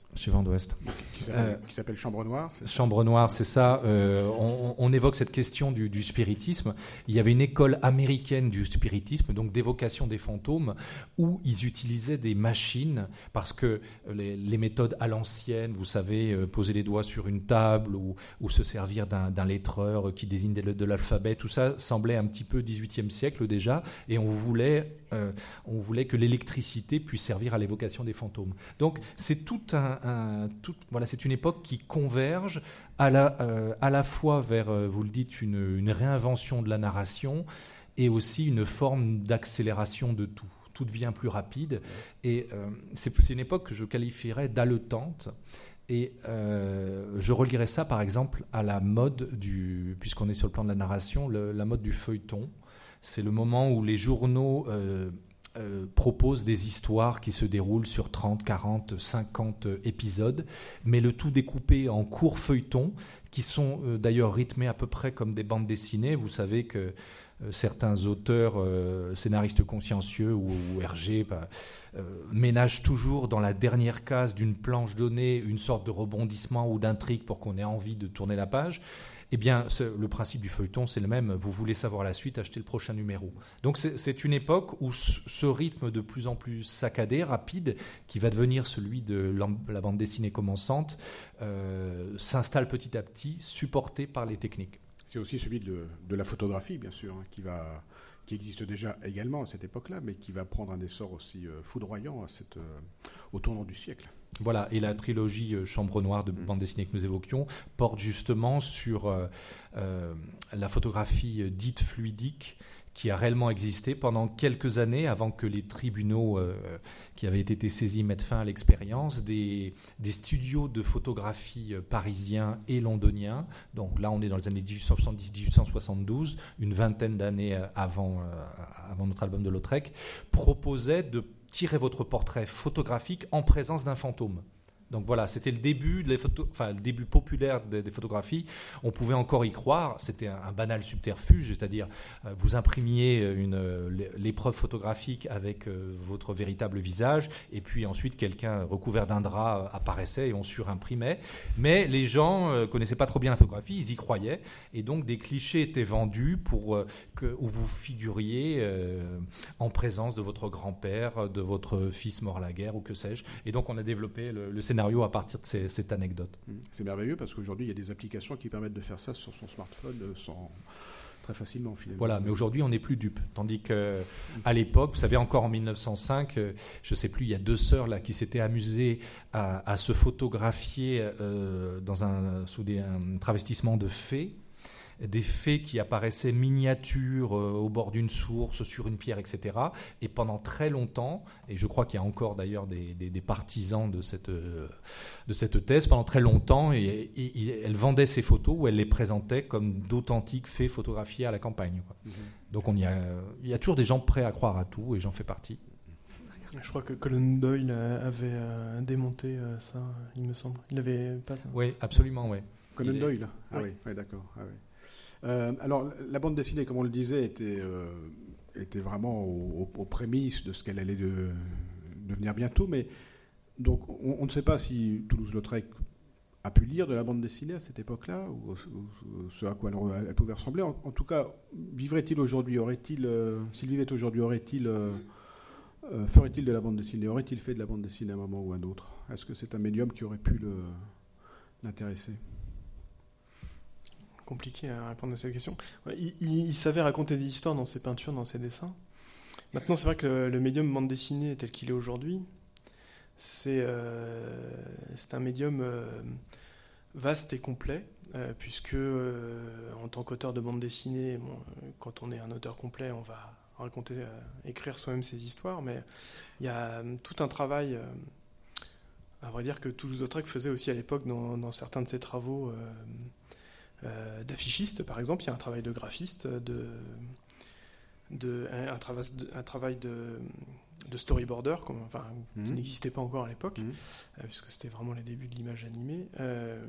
Speaker 2: Qui s'appelle Chambre Noire.
Speaker 3: Chambre Noire, c'est ça. on, évoque cette question du, spiritisme. Il y avait une école américaine du spiritisme, donc d'évocation des fantômes, où ils utilisaient des machines, parce que les, méthodes à l'ancienne, vous savez, poser les doigts sur une table ou, se servir d'un lettreur qui désigne de l'alphabet, tout ça semblait un petit peu 18e siècle déjà, et on voulait euh, on voulait que l'électricité puisse servir à l'évocation des fantômes. Donc c'est tout un, voilà, c'est une époque qui converge à la, euh, à la fois vers, euh, vous le dites, une, réinvention de la narration et aussi une forme d'accélération de tout. Tout devient plus rapide et c'est une époque que je qualifierais d'haletante. Et je relierais ça, par exemple, à la mode du, puisqu'on est sur le plan de la narration, la mode du feuilleton. C'est le moment où les journaux euh, euh, proposent des histoires qui se déroulent sur 30, 40, 50 épisodes, mais le tout découpé en courts feuilletons, qui sont euh, d'ailleurs rythmés à peu près comme des bandes dessinées. Vous savez que certains auteurs, scénaristes consciencieux ou, ou bah, ménagent toujours dans la dernière case d'une planche donnée une sorte de rebondissement ou d'intrigue pour qu'on ait envie de tourner la page. Eh bien, le principe du feuilleton, c'est le même. Vous voulez savoir la suite, achetez le prochain numéro. Donc, c'est une époque où ce rythme de plus en plus saccadé, rapide, qui va devenir celui de la bande dessinée commençante, euh, s'installe petit à petit, supporté par les techniques.
Speaker 2: C'est aussi celui de, la photographie, bien sûr, hein, qui existe déjà également à cette époque-là, mais qui va prendre un essor aussi euh, foudroyant euh, au tournant du siècle.
Speaker 3: Voilà, et la trilogie euh, Chambre Noire de mm. bande dessinée que nous évoquions porte justement sur la photographie dite fluidique qui a réellement existé pendant quelques années avant que les tribunaux euh, qui avaient été saisis mettent fin à l'expérience, des, des, studios de photographie euh, parisiens et londoniens, donc là on est dans les années 1870-1872, une vingtaine d'années euh, avant, avant notre album de Lautrec, proposaient de tirer votre portrait photographique en présence d'un fantôme. Donc voilà, c'était le début, de enfin, le début populaire des, photographies. On pouvait encore y croire. C'était un, banal subterfuge, c'est-à-dire euh, vous imprimiez une, l'épreuve photographique avec euh, votre véritable visage, et puis ensuite quelqu'un recouvert d'un drap apparaissait et on surimprimait. Mais les gens euh, connaissaient pas trop bien la photographie, ils y croyaient, et donc des clichés étaient vendus pour que où vous figuriez en présence de votre grand-père, de votre fils mort à la guerre ou que sais-je. Et donc on a développé le, le à partir de cette anecdote. Mmh.
Speaker 2: C'est merveilleux parce qu'aujourd'hui, il y a des applications qui permettent de faire ça sur son smartphone euh, sans très facilement. Finalement.
Speaker 3: Voilà, mais aujourd'hui, on n'est plus dupe. Tandis que à l'époque, vous savez, encore en 1905, euh, je ne sais plus, il y a deux sœurs là qui s'étaient amusées à, se photographier euh, dans un, sous des, un travestissement de fées des fées qui apparaissaient miniatures euh, au bord d'une source, sur une pierre, etc. Et pendant très longtemps, et je crois qu'il y a encore d'ailleurs des, partisans de cette, euh, de cette thèse, pendant très longtemps, et, elle vendait ces photos ou elle les présentait comme d'authentiques fées photographiées à la campagne. Mhm. Donc on y a, il y a toujours des gens prêts à croire à tout, et j'en fais partie.
Speaker 4: Je crois que Colin Doyle avait euh, démonté ça, il me semble. Il avait pas.
Speaker 3: Oui, absolument, oui.
Speaker 2: Conan Doyle? Ah oui, oui d'accord. Ah oui. Euh, alors, la bande dessinée, comme on le disait, était, euh, vraiment aux, prémices de ce qu'elle allait de, devenir bientôt. Mais donc, on, ne sait pas si Toulouse-Lautrec a pu lire de la bande dessinée à cette époque-là, ou, ce à quoi elle, pouvait ressembler. En, tout cas, vivrait-il aujourd'hui Aurait-il, euh, s'il vivait aujourd'hui, aurait-il ferait-il de la bande dessinée Aurait-il fait de la bande dessinée à un moment ou à un autre? Est-ce que c'est un médium qui aurait pu l'intéresser?
Speaker 4: Compliqué à répondre à cette question. Il, savait raconter des histoires dans ses peintures, dans ses dessins. Maintenant, c'est vrai que le, médium bande dessinée tel qu'il est aujourd'hui, c'est euh, un médium euh, vaste et complet, euh, puisque en tant qu'auteur de bande dessinée, quand on est un auteur complet, on va raconter, écrire soi-même ses histoires, mais il y a tout un travail à vrai dire que Toulouse-Lautrec faisait aussi à l'époque dans, certains de ses travaux d'affichiste, par exemple. Il y a un travail de graphiste, de, de, un, travail, un travail de, de storyboarder, comme, enfin, qui mhm. n'existait pas encore à l'époque, mhm. euh, puisque c'était vraiment les débuts de l'image animée. Euh,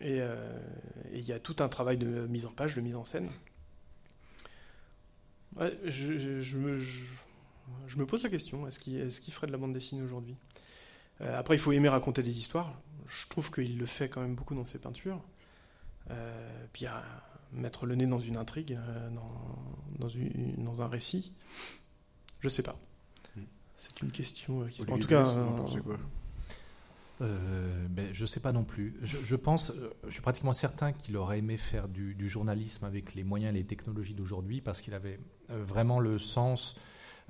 Speaker 4: et, il y a tout un travail de mise en page, de mise en scène. je, me, je, me, pose la question, est-ce qu'il est ferait de la bande dessinée aujourd'hui? Après, il faut aimer raconter des histoires. Je trouve qu'il le fait quand même beaucoup dans ses peintures. Puis à mettre le nez dans une intrigue, dans, dans, un récit. Je sais pas. Hmm. C'est une question qui se En tout cas,
Speaker 3: euh, ben, je ne sais pas non plus. Je, pense, euh, je suis pratiquement certain qu'il aurait aimé faire du, journalisme avec les moyens et les technologies d'aujourd'hui parce qu'il avait euh, vraiment le sens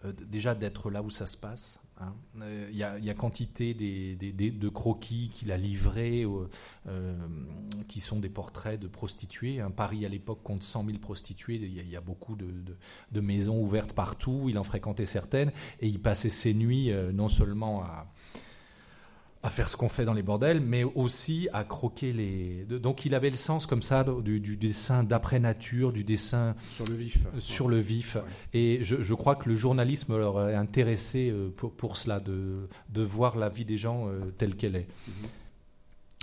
Speaker 3: déjà d'être là où ça se passe. Hein. Il y, a quantité de croquis qu'il a livrés qui sont des portraits de prostituées. Paris à l'époque compte 100 000 prostituées. Il y, a, beaucoup de, maisons ouvertes partout. Il en fréquentait certaines et il passait ses nuits non seulement à à faire ce qu'on fait dans les bordels, mais aussi à croquer les. Donc il avait le sens comme ça du, dessin d'après nature, du dessin
Speaker 2: sur le vif.
Speaker 3: Euh, sur le vif. Et je, crois que le journalisme leur est intéressé euh, pour, cela, de, de, voir la vie des gens euh, telle qu'elle est. Mhm.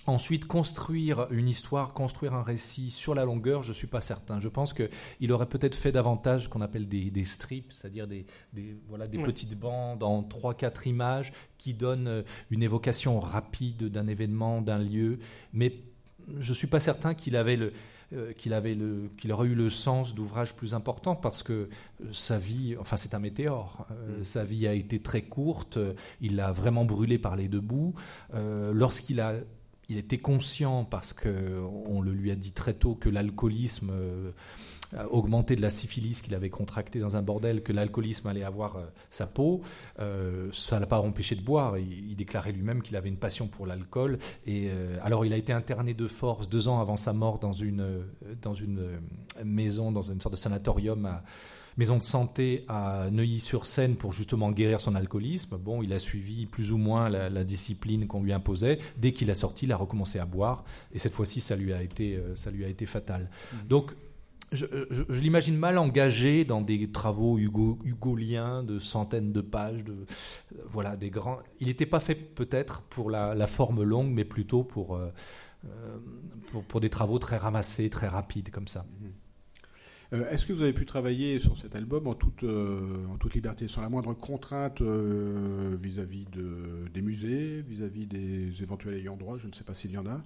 Speaker 3: Ensuite, construire une histoire, construire un récit sur la longueur, je ne suis pas certain. Je pense qu'il aurait peut-être fait davantage ce qu'on appelle des, strips, c'est-à-dire des, voilà, des petites bandes en 3-4 images qui donnent euh, une évocation rapide d'un événement, d'un lieu. Mais je ne suis pas certain qu'il avait le, euh, qu'il avait le, qu'il aurait eu le sens d'ouvrage plus important parce que euh, sa vie, enfin c'est un météore, mm. sa vie a été très courte, il a vraiment brûlé par les deux bouts. Lorsqu'il a il était conscient, parce qu'on le lui a dit très tôt, que l'alcoolisme euh, augmentait de la syphilis qu'il avait contracté dans un bordel, que l'alcoolisme allait avoir euh, sa peau. Euh, ça l'a pas empêché de boire. Il, déclarait lui-même qu'il avait une passion pour l'alcool. Et alors, il a été interné de force deux ans avant sa mort dans une, dans une maison, dans une sorte de sanatorium maison de santé à Neuilly-sur-Seine pour justement guérir son alcoolisme. Bon, il a suivi plus ou moins la, discipline qu'on lui imposait. Dès qu'il a sorti, il a recommencé à boire. Et cette fois-ci, ça lui a été, euh, ça lui a été fatal. Mmh. Donc, je, l'imagine mal engagé dans des travaux hugo, hugoliens de centaines de pages, de, voilà, des grands. Il n'était pas fait peut-être pour la, forme longue, mais plutôt pour, euh, euh, pour, pour, des travaux très ramassés, très rapides comme ça. Mmh.
Speaker 2: Euh, est-ce que vous avez pu travailler sur cet album en toute, euh, en toute liberté, sans la moindre contrainte euh, vis-à-vis de, des musées, vis-à-vis des éventuels ayants droit Je ne sais pas s'il y en a.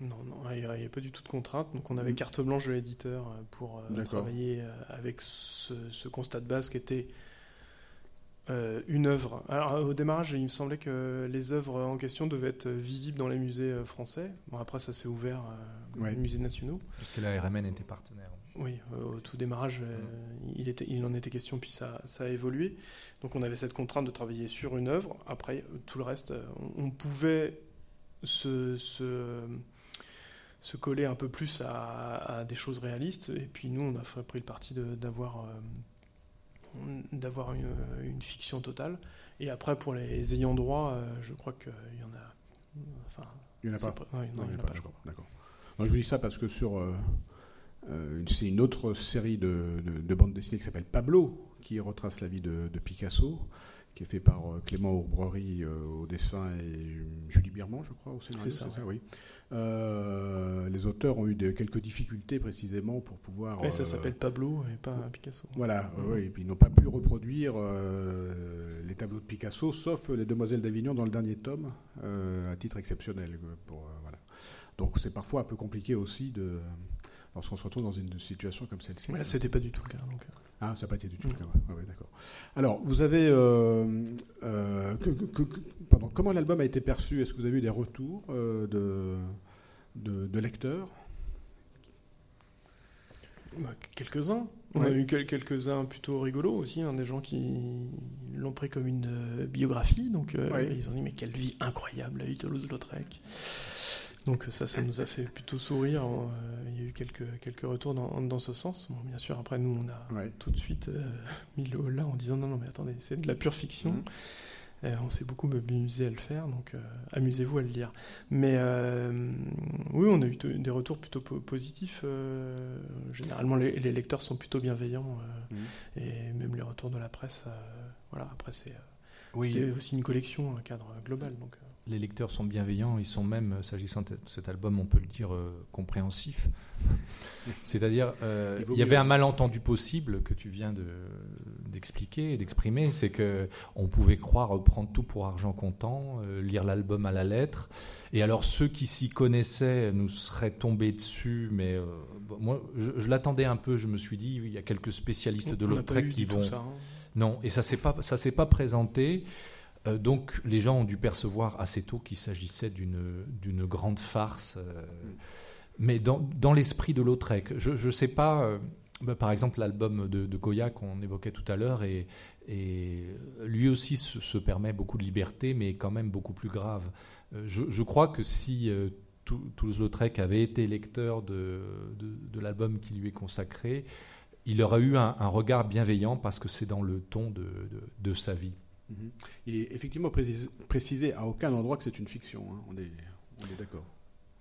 Speaker 4: Non, non, il n'y avait pas du tout de contrainte. Donc on avait mm. carte blanche de l'éditeur pour travailler avec ce, ce, constat de base qui était euh, une œuvre. Alors, au démarrage, il me semblait que les œuvres en question devaient être visibles dans les musées euh, français. Bon, après, ça s'est ouvert aux musées nationaux.
Speaker 3: Parce que la RMN était partenaire.
Speaker 4: Oui, au tout démarrage, euh, il, était, il en était question, puis ça, ça, a évolué. Donc, on avait cette contrainte de travailler sur une œuvre. Après, tout le reste, on, pouvait se, se, se, coller un peu plus à, à, des choses réalistes. Et puis, nous, on a pris le parti d'avoir d'avoir une, fiction totale. Et après, pour les ayants droit, euh, je crois qu'il y en a.
Speaker 2: Enfin, il n'y en a pas. non, il n'y en a pas, D'accord. Je vous dis ça parce que sur. Euh, euh, c'est une autre série de, de, bandes dessinées qui s'appelle Pablo, qui retrace la vie de, de Picasso qui est fait par euh, Clément Ourbrerie euh, au dessin et Julie Birman, je crois, au scénario. C'est ça, oui. Euh, les auteurs ont eu quelques difficultés précisément pour pouvoir.
Speaker 4: Mais ça s'appelle Pablo et pas Picasso.
Speaker 2: Voilà, oui, et puis ils n'ont pas pu reproduire les tableaux de Picasso, sauf les Demoiselles d'Avignon dans le dernier tome, à titre exceptionnel. Pour, voilà. Donc c'est parfois un peu compliqué aussi de lorsqu'on se retrouve dans une situation comme celle-ci.
Speaker 4: Mais c'était pas du tout le cas. Donc.
Speaker 2: Ah, ça n'a pas été du tout le cas. d'accord. Alors, vous avez. Euh, euh, pardon, comment l'album a été perçu? Est-ce que vous avez eu des retours euh, de, de, lecteurs?
Speaker 4: Bah, Quelques-uns. On a eu quelques-uns plutôt rigolos aussi, hein, des gens qui l'ont pris comme une biographie. Donc, ils ont dit Mais quelle vie incroyable, la vie de Toulouse-Lautrec. Donc ça, ça nous a fait plutôt sourire. Euh, il y a eu quelques, quelques retours dans, dans ce sens. Bon, bien sûr, après, nous, on a tout de suite euh, <laughs> mis le haut là en disant non, non, mais attendez, c'est de la pure fiction. Mmh. Euh, on s'est beaucoup amusé à le faire, donc amusez-vous à le lire. Mais oui, on a eu des retours plutôt positifs. généralement, les, lecteurs sont plutôt bienveillants. Mmh. Et même les retours de la presse, voilà, après, c'est aussi une collection, un cadre global. Donc,
Speaker 3: les lecteurs sont bienveillants, ils sont même, s'agissant de cet album, on peut le dire, euh, compréhensifs. <laughs> C'est-à-dire, euh, il y avait un malentendu possible que tu viens d'expliquer et d'exprimer, c'est que on pouvait croire prendre tout pour argent comptant, euh, lire l'album à la lettre, et alors ceux qui s'y connaissaient nous seraient tombés dessus, mais moi, je, l'attendais un peu. Je me suis dit, il y a quelques spécialistes de Lautrec qui vont.
Speaker 4: Ça, hein.
Speaker 3: Non, et ça s'est pas, pas présenté. Euh, donc les gens ont dû percevoir assez tôt qu'il s'agissait d'une grande farce. Euh, mais dans, l'esprit de Lautrec, je ne sais pas, euh, bah, par exemple l'album de, Goya qu'on évoquait tout à l'heure, et, lui aussi se, permet beaucoup de liberté, mais quand même beaucoup plus grave. Je, crois que si Toulouse-Lautrec avait été lecteur de, l'album qui lui est consacré, il aurait eu un, regard bienveillant parce que c'est dans le ton de sa vie.
Speaker 2: Mhm. Il est effectivement précisé, à aucun endroit que c'est une fiction. Hein. On est, d'accord.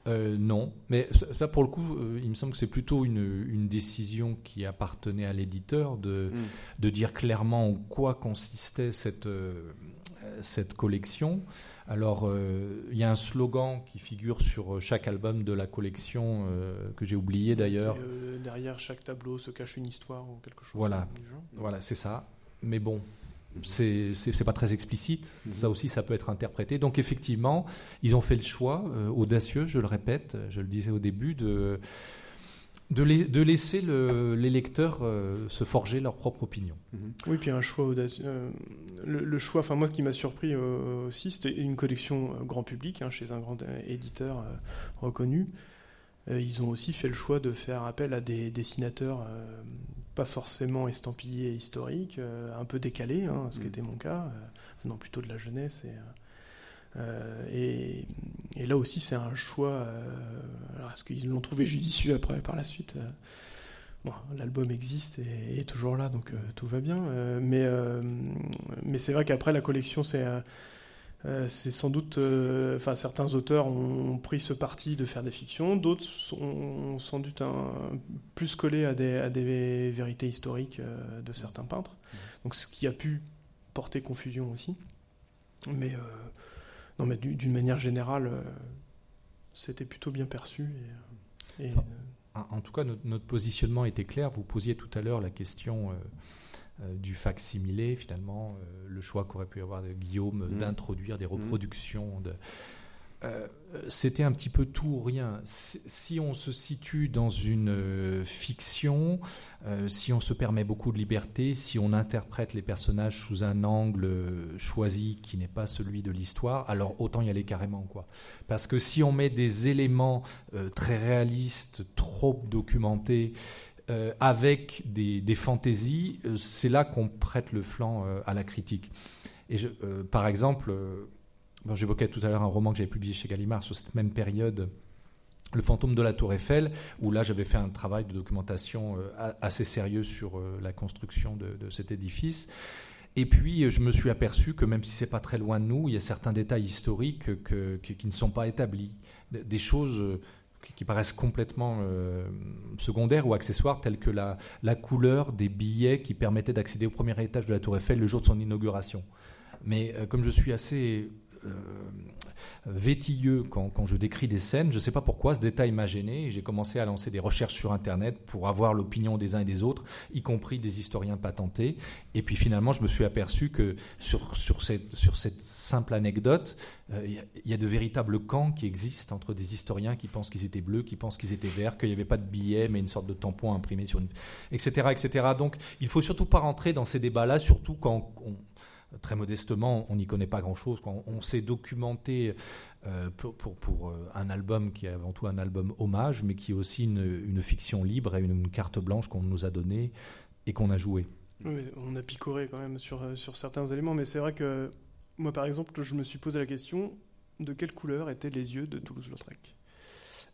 Speaker 3: Euh, non, mais ça, pour le coup, euh, il me semble que c'est plutôt une, décision qui appartenait à l'éditeur de, mm. de dire clairement en quoi consistait cette, euh, cette collection. Alors, il y a un slogan qui figure sur chaque album de la collection que j'ai oublié d'ailleurs.
Speaker 4: derrière chaque tableau se cache une histoire ou quelque chose.
Speaker 3: Voilà, voilà, c'est ça. Mais bon, c'est pas très explicite. Mhm. Ça aussi, ça peut être interprété. Donc, effectivement, ils ont fait le choix, euh, audacieux, je le répète, je le disais au début, de, de, laisser les lecteurs euh, se forger leur propre opinion.
Speaker 4: Mhm. Oui, puis un choix audacieux. Euh, le, choix, enfin, moi, ce qui m'a surpris aussi, c'était une collection grand public, hein, chez un grand éditeur reconnu. Ils ont aussi fait le choix de faire appel à des dessinateurs pas forcément estampillé historique, euh, un peu décalé, hein, ce qui mm. était mon cas, euh, venant plutôt de la jeunesse. Et, euh, et, là aussi, c'est un choix. alors, est-ce qu'ils l'ont trouvé judicieux après, par la suite Bon, l'album existe et, est toujours là, donc tout va bien. mais mais c'est vrai qu'après, la collection, c'est euh, c'est sans doute, euh, enfin certains auteurs ont pris ce parti de faire des fictions, d'autres sont sans doute un, plus collés à des, à des vérités historiques euh, de certains peintres. Donc ce qui a pu porter confusion aussi. Mais non, mais d'une manière générale, c'était plutôt bien perçu.
Speaker 3: en tout cas, notre, notre, positionnement était clair. Vous posiez tout à l'heure la question du fac-similé, finalement, euh, le choix qu'aurait pu avoir de Guillaume mm. d'introduire des mm. reproductions. De, euh, c'était un petit peu tout ou rien. Si on se situe dans une fiction, si on se permet beaucoup de liberté, si on interprète les personnages sous un angle choisi qui n'est pas celui de l'histoire, alors autant y aller carrément. Quoi. Parce que si on met des éléments très réalistes, trop documentés, euh, avec des, fantaisies, euh, c'est là qu'on prête le flanc euh, à la critique. Et par exemple, j'évoquais tout à l'heure un roman que j'avais publié chez Gallimard sur cette même période. Le fantôme de la tour Eiffel, où là j'avais fait un travail de documentation assez sérieux sur la construction de, cet édifice. Et puis je me suis aperçu que même si c'est pas très loin de nous, il y a certains détails historiques qui ne sont pas établis, des choses qui paraissent complètement euh, secondaires ou accessoires, tels que la, couleur des billets qui permettaient d'accéder au premier étage de la Tour Eiffel le jour de son inauguration. Mais euh, comme je suis assez vétilleux quand, je décris des scènes. Je ne sais pas pourquoi ce détail m'a gêné et j'ai commencé à lancer des recherches sur Internet pour avoir l'opinion des uns et des autres, y compris des historiens patentés. Et puis finalement, je me suis aperçu que sur, sur, cette, sur cette simple anecdote, euh, il y, a de véritables camps qui existent entre des historiens qui pensent qu'ils étaient bleus, qui pensent qu'ils étaient verts, qu'il n'y avait pas de billets, mais une sorte de tampon imprimé sur une... etc. etc. Donc il ne faut surtout pas rentrer dans ces débats-là, surtout quand on très modestement, on n'y connaît pas grand-chose. On, s'est documenté euh, pour, euh, un album qui est avant tout un album hommage, mais qui est aussi une, fiction libre et une, carte blanche qu'on nous a donnée et qu'on a jouée.
Speaker 4: on a picoré quand même sur, euh, sur certains éléments, mais c'est vrai que moi, par exemple, je me suis posé la question de quelle couleur étaient les yeux de Toulouse-Lautrec?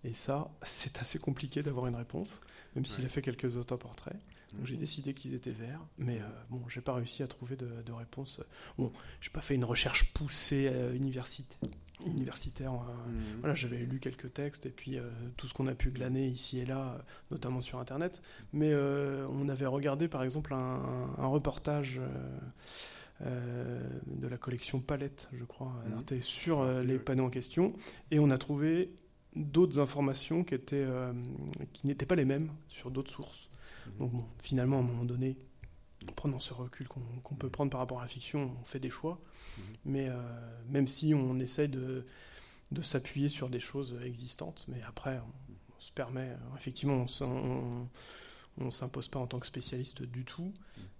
Speaker 4: Et ça, c'est assez compliqué d'avoir une réponse, même s'il a fait quelques autoportraits. Donc j'ai décidé qu'ils étaient verts, mais euh, bon, j'ai pas réussi à trouver de, réponse. Bon, j'ai pas fait une recherche poussée euh, universitaire. Euh, mhm. Voilà, j'avais lu quelques textes et puis tout ce qu'on a pu glaner ici et là, notamment sur Internet. Mais on avait regardé par exemple un, reportage de la collection Palette, je crois,
Speaker 2: Mhm.
Speaker 4: sur les panneaux en question. Et on a trouvé d'autres informations qui étaient qui n'étaient pas les mêmes sur d'autres sources.
Speaker 2: Mhm.
Speaker 4: Donc bon, finalement, à un moment donné, en prenant ce recul qu'on peut prendre par rapport à la fiction, on fait des choix.
Speaker 2: Mhm.
Speaker 4: Mais euh, même si on essaye de, de s'appuyer sur des choses existantes, mais après, on, on se permet, euh, effectivement, on ne s'impose pas en tant que spécialiste du tout.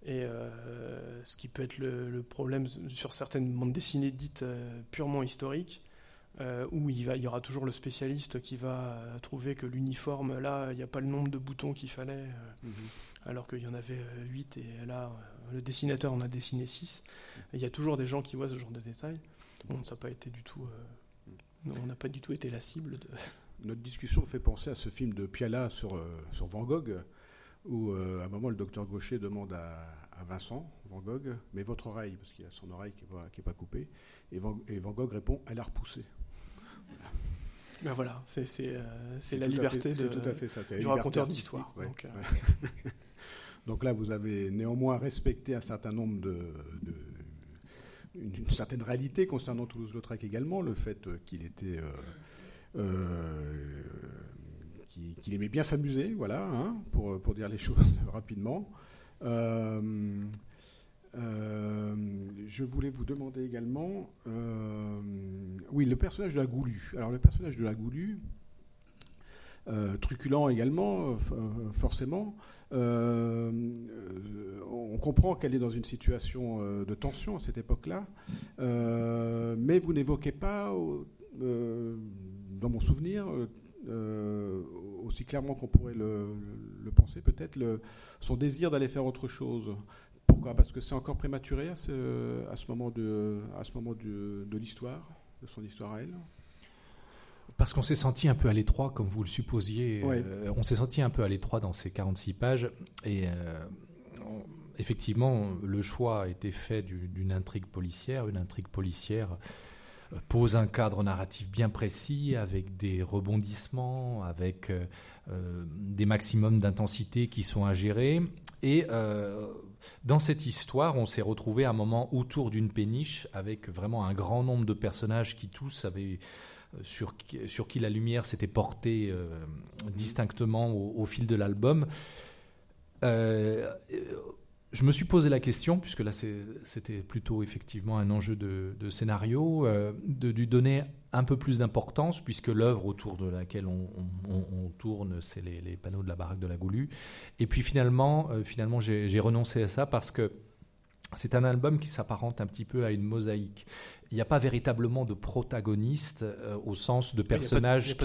Speaker 4: Et euh, ce qui peut être le, le problème sur certaines bandes dessinées dites euh, purement historiques, euh, où il, va, il y aura toujours le spécialiste qui va euh, trouver que l'uniforme, là, il n'y a pas le nombre de boutons qu'il fallait, euh,
Speaker 2: Mhm.
Speaker 4: alors qu'il y en avait 8 et là, le dessinateur en a dessiné 6. Il y a toujours des gens qui voient ce genre de détails. Bon, ça n'a pas été du tout... non, on n'a pas du tout été la cible de... <laughs>
Speaker 2: Notre discussion fait penser à ce film de Piala sur, sur Van Gogh, où euh, à un moment le docteur Gaucher demande à, à Vincent, Van Gogh, mais votre oreille, parce qu'il a son oreille qui n'est pas, qui est pas coupée, et Van, et Van Gogh répond, elle a repoussé.
Speaker 4: Ben voilà, c'est c'est, euh, c'est la liberté
Speaker 2: fait-
Speaker 4: de,
Speaker 2: c'est tout à fait ça,
Speaker 4: du raconteur d'histoire.
Speaker 2: ouais.
Speaker 4: Donc, euh,
Speaker 2: Ouais. <laughs> Donc là, vous avez néanmoins respecté un certain nombre de, de- une, une certaine réalité concernant Toulouse-Lautrec également, le fait qu'il était euh, qu'il qu'il aimait bien s'amuser, voilà, hein, pour, pour dire les choses <laughs> rapidement. Euh, euh, je voulais vous demander également, euh, oui, le personnage de la Goulue. Alors le personnage de la Goulue, truculent également, forcément. On comprend qu'elle est dans une situation de tension à cette époque-là, mais vous n'évoquez pas, dans mon souvenir, aussi clairement qu'on pourrait le, le penser peut-être, son désir d'aller faire autre chose. Pourquoi? Parce que c'est encore prématuré à ce, à ce moment de, à ce moment de, de l'histoire, de son histoire à elle?
Speaker 3: Parce qu'on s'est senti un peu à l'étroit, comme vous le supposiez.
Speaker 2: Ouais.
Speaker 3: Euh, on s'est senti un peu à l'étroit dans ces 46 pages. Et euh, on- effectivement, le choix a été fait du- d'une intrigue policière. Une intrigue policière pose un cadre narratif bien précis, avec des rebondissements, avec euh, euh, des maximums d'intensité qui sont à gérer. Et euh, dans cette histoire, on s'est retrouvé à un moment autour d'une péniche, avec vraiment un grand nombre de personnages qui tous avaient sur, qui- la lumière s'était portée distinctement au, fil de l'album. Je me suis posé la question, puisque là c'était plutôt effectivement un enjeu de, de scénario, euh, de lui donner un peu plus d'importance, puisque l'œuvre autour de laquelle on, on- on- on tourne, c'est les, les panneaux de la baraque de la Goulue. Et puis finalement, euh, finalement j'ai renoncé à ça parce que c'est un album qui s'apparente un petit peu à une mosaïque. Il n'y a pas véritablement de protagoniste euh, au sens de
Speaker 4: de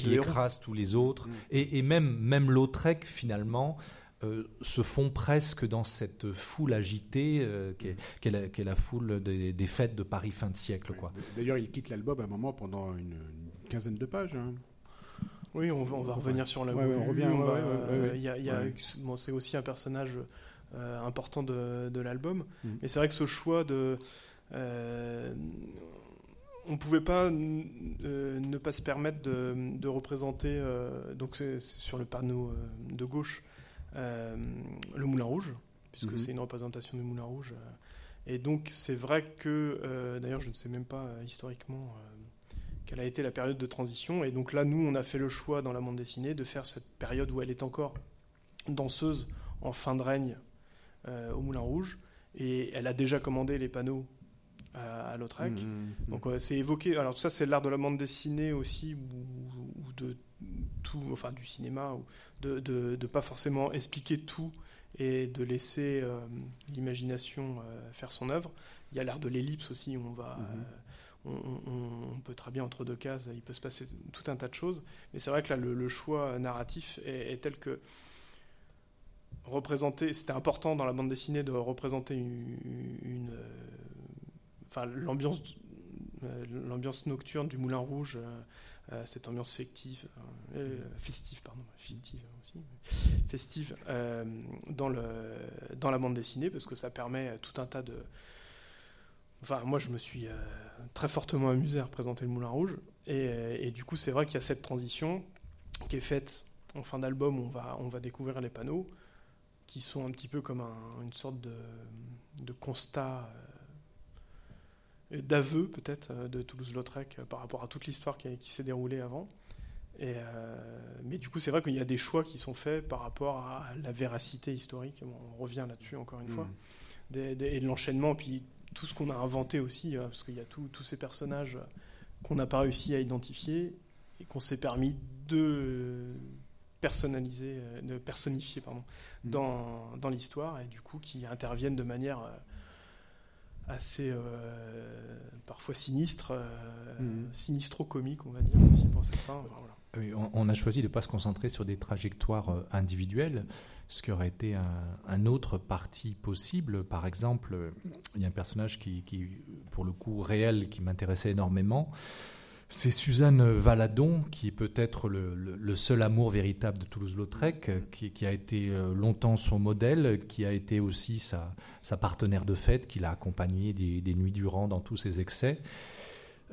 Speaker 3: qui écrasent tous les autres.
Speaker 2: Mm.
Speaker 3: Et, et même, même Lautrec, finalement, euh, se font presque dans cette foule agitée euh, qu'est la, foule des, des fêtes de Paris fin de siècle. Quoi.
Speaker 2: D'ailleurs, il quitte l'album à un moment pendant une, une quinzaine de pages. hein.
Speaker 4: Oui, on va, on va revenir sur la
Speaker 2: Ouais, on revient,
Speaker 4: bon, c'est aussi un personnage euh, important de, de l'album.
Speaker 2: Mm.
Speaker 4: Mais c'est vrai que ce choix de... euh, on ne pouvait pas euh, ne pas se permettre de, de représenter, euh, donc c'est c'est sur le panneau euh, de gauche, euh, le Moulin Rouge, puisque
Speaker 2: Mhm.
Speaker 4: c'est une représentation du Moulin Rouge. euh. Et donc c'est vrai que, euh, d'ailleurs je ne sais même pas euh, historiquement euh, quelle a été la période de transition. Et donc là, nous, on a fait le choix dans la bande dessinée de faire cette période où elle est encore danseuse en fin de règne euh, au Moulin Rouge. Et elle a déjà commandé les panneaux à, à Lautrec.
Speaker 2: Mm.
Speaker 4: Donc euh, c'est évoqué. Alors tout ça, c'est l'art de la bande dessinée aussi, ou, ou de tout, enfin du cinéma, ou de, de, de pas forcément expliquer tout et de laisser euh, l'imagination euh, faire son œuvre. Il y a l'art de l'ellipse aussi, où on va.
Speaker 2: Mhm.
Speaker 4: euh, on, on- on peut très bien entre deux cases, il peut se passer tout un tas de choses. Mais c'est vrai que là, le, le choix narratif est, est tel que représenter, c'était important dans la bande dessinée de représenter une, une, euh, enfin l'ambiance, euh, l'ambiance nocturne du Moulin Rouge, euh, cette ambiance fictive, euh, festive, pardon, fictive aussi, mais festive euh, dans le dans la bande dessinée parce que ça permet tout un tas de Enfin, moi, je me suis euh, très fortement amusé à représenter le Moulin Rouge. Et, euh, et du coup, c'est vrai qu'il y a cette transition qui est faite en fin d'album. On va, on va découvrir les panneaux qui sont un petit peu comme un- une sorte de, de constat euh, d'aveu peut-être de Toulouse-Lautrec par rapport à toute l'histoire qui, s'est déroulée avant. Et, mais du coup, c'est vrai qu'il y a des choix qui sont faits par rapport à la véracité historique. on revient là-dessus encore une fois. Mmh. et de l'enchaînement, puis tout ce qu'on a inventé aussi, parce qu'il y a tous ces personnages qu'on n'a pas réussi à identifier et qu'on s'est permis de personnaliser, euh, de personnifier pardon, mm. dans, dans l'histoire et du coup qui interviennent de manière euh, assez euh, parfois sinistre, mm. sinistro-comique, on va dire aussi pour certains.
Speaker 3: on, a choisi de ne pas se concentrer sur des trajectoires individuelles, ce qui aurait été un, autre parti possible. Par exemple, il y a un personnage qui, qui pour le coup, réel, qui m'intéressait énormément. C'est Suzanne Valadon, qui est peut-être le, seul amour véritable de Toulouse-Lautrec, qui, a été euh, longtemps son modèle, qui a été aussi sa, partenaire de fête, qui l'a accompagné des, nuits durant dans tous ses excès,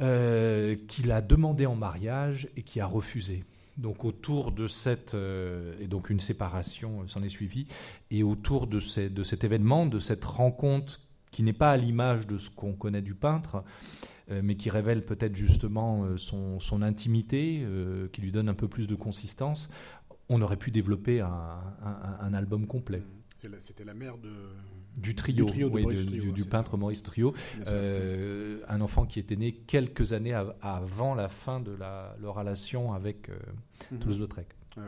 Speaker 3: euh, qui l'a demandé en mariage et qui a refusé. Donc autour de cette euh, et donc une séparation s'en est suivie et autour de, cet événement, de cette rencontre qui n'est pas à l'image de ce qu'on connaît du peintre, euh, mais qui révèle peut-être justement euh, son, son intimité, euh, qui lui donne un peu plus de consistance, on aurait pu développer un, un, album complet.
Speaker 2: C'était la mère de,
Speaker 3: du trio, du, peintre Maurice Trio, un enfant qui était né quelques années avant la fin de la, leur relation avec mhm. Toulouse-Lautrec.
Speaker 2: Ah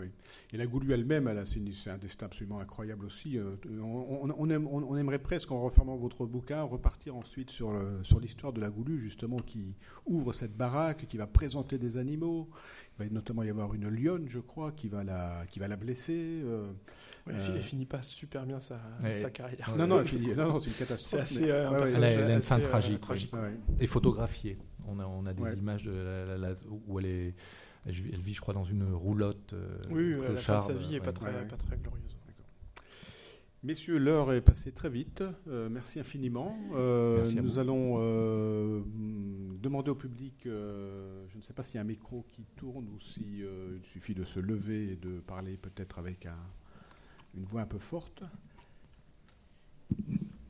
Speaker 2: Et la Goulue elle-même, c'est un destin absolument incroyable aussi. Euh, on, aimerait presque, en refermant votre bouquin, repartir ensuite sur l'histoire de la Goulue, justement, qui ouvre cette baraque, qui va présenter des animaux. Il va notamment y avoir une lionne, je crois, qui va la, qui va la blesser.
Speaker 4: Euh, elle, euh, finit pas super bien sa, carrière.
Speaker 2: Non, non, c'est une catastrophe.
Speaker 3: C'est elle, a une fin tragique, et photographiée. On a, on a des images de où elle est elle, vit, je crois, dans une roulotte.
Speaker 4: Euh, oui, la fin de sa vie n'est pas, très, pas très glorieuse.
Speaker 2: Messieurs, l'heure est passée très vite. Euh, merci infiniment. Euh, nous allons demander au public, je ne sais pas s'il y a un micro qui tourne ou s'il suffit de se lever et de parler peut-être avec une voix un peu forte.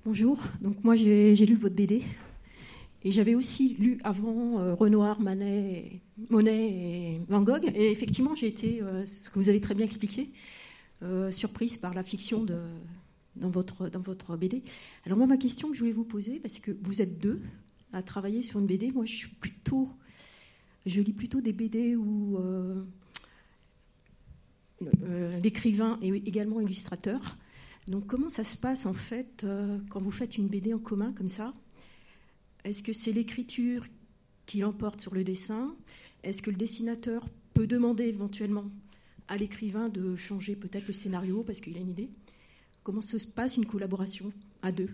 Speaker 5: Bonjour, donc moi j'ai lu votre BD et j'avais aussi lu avant euh, Renoir, Manet, Monet et Van Gogh. Et effectivement, j'ai été, euh, ce que vous avez très bien expliqué, euh, surprise par la fiction de, dans, votre, dans votre BD. Alors moi, ma question que je voulais vous poser, parce que vous êtes deux à travailler sur une BD, moi je suis plutôt, je lis plutôt des BD où l'écrivain est également illustrateur. Donc comment ça se passe en fait quand vous faites une BD en commun comme ça? Est-ce que c'est l'écriture qui l'emporte sur le dessin? Est-ce que le dessinateur peut demander éventuellement à l'écrivain de changer peut-être le scénario parce qu'il a une idée? Comment se passe une collaboration à deux?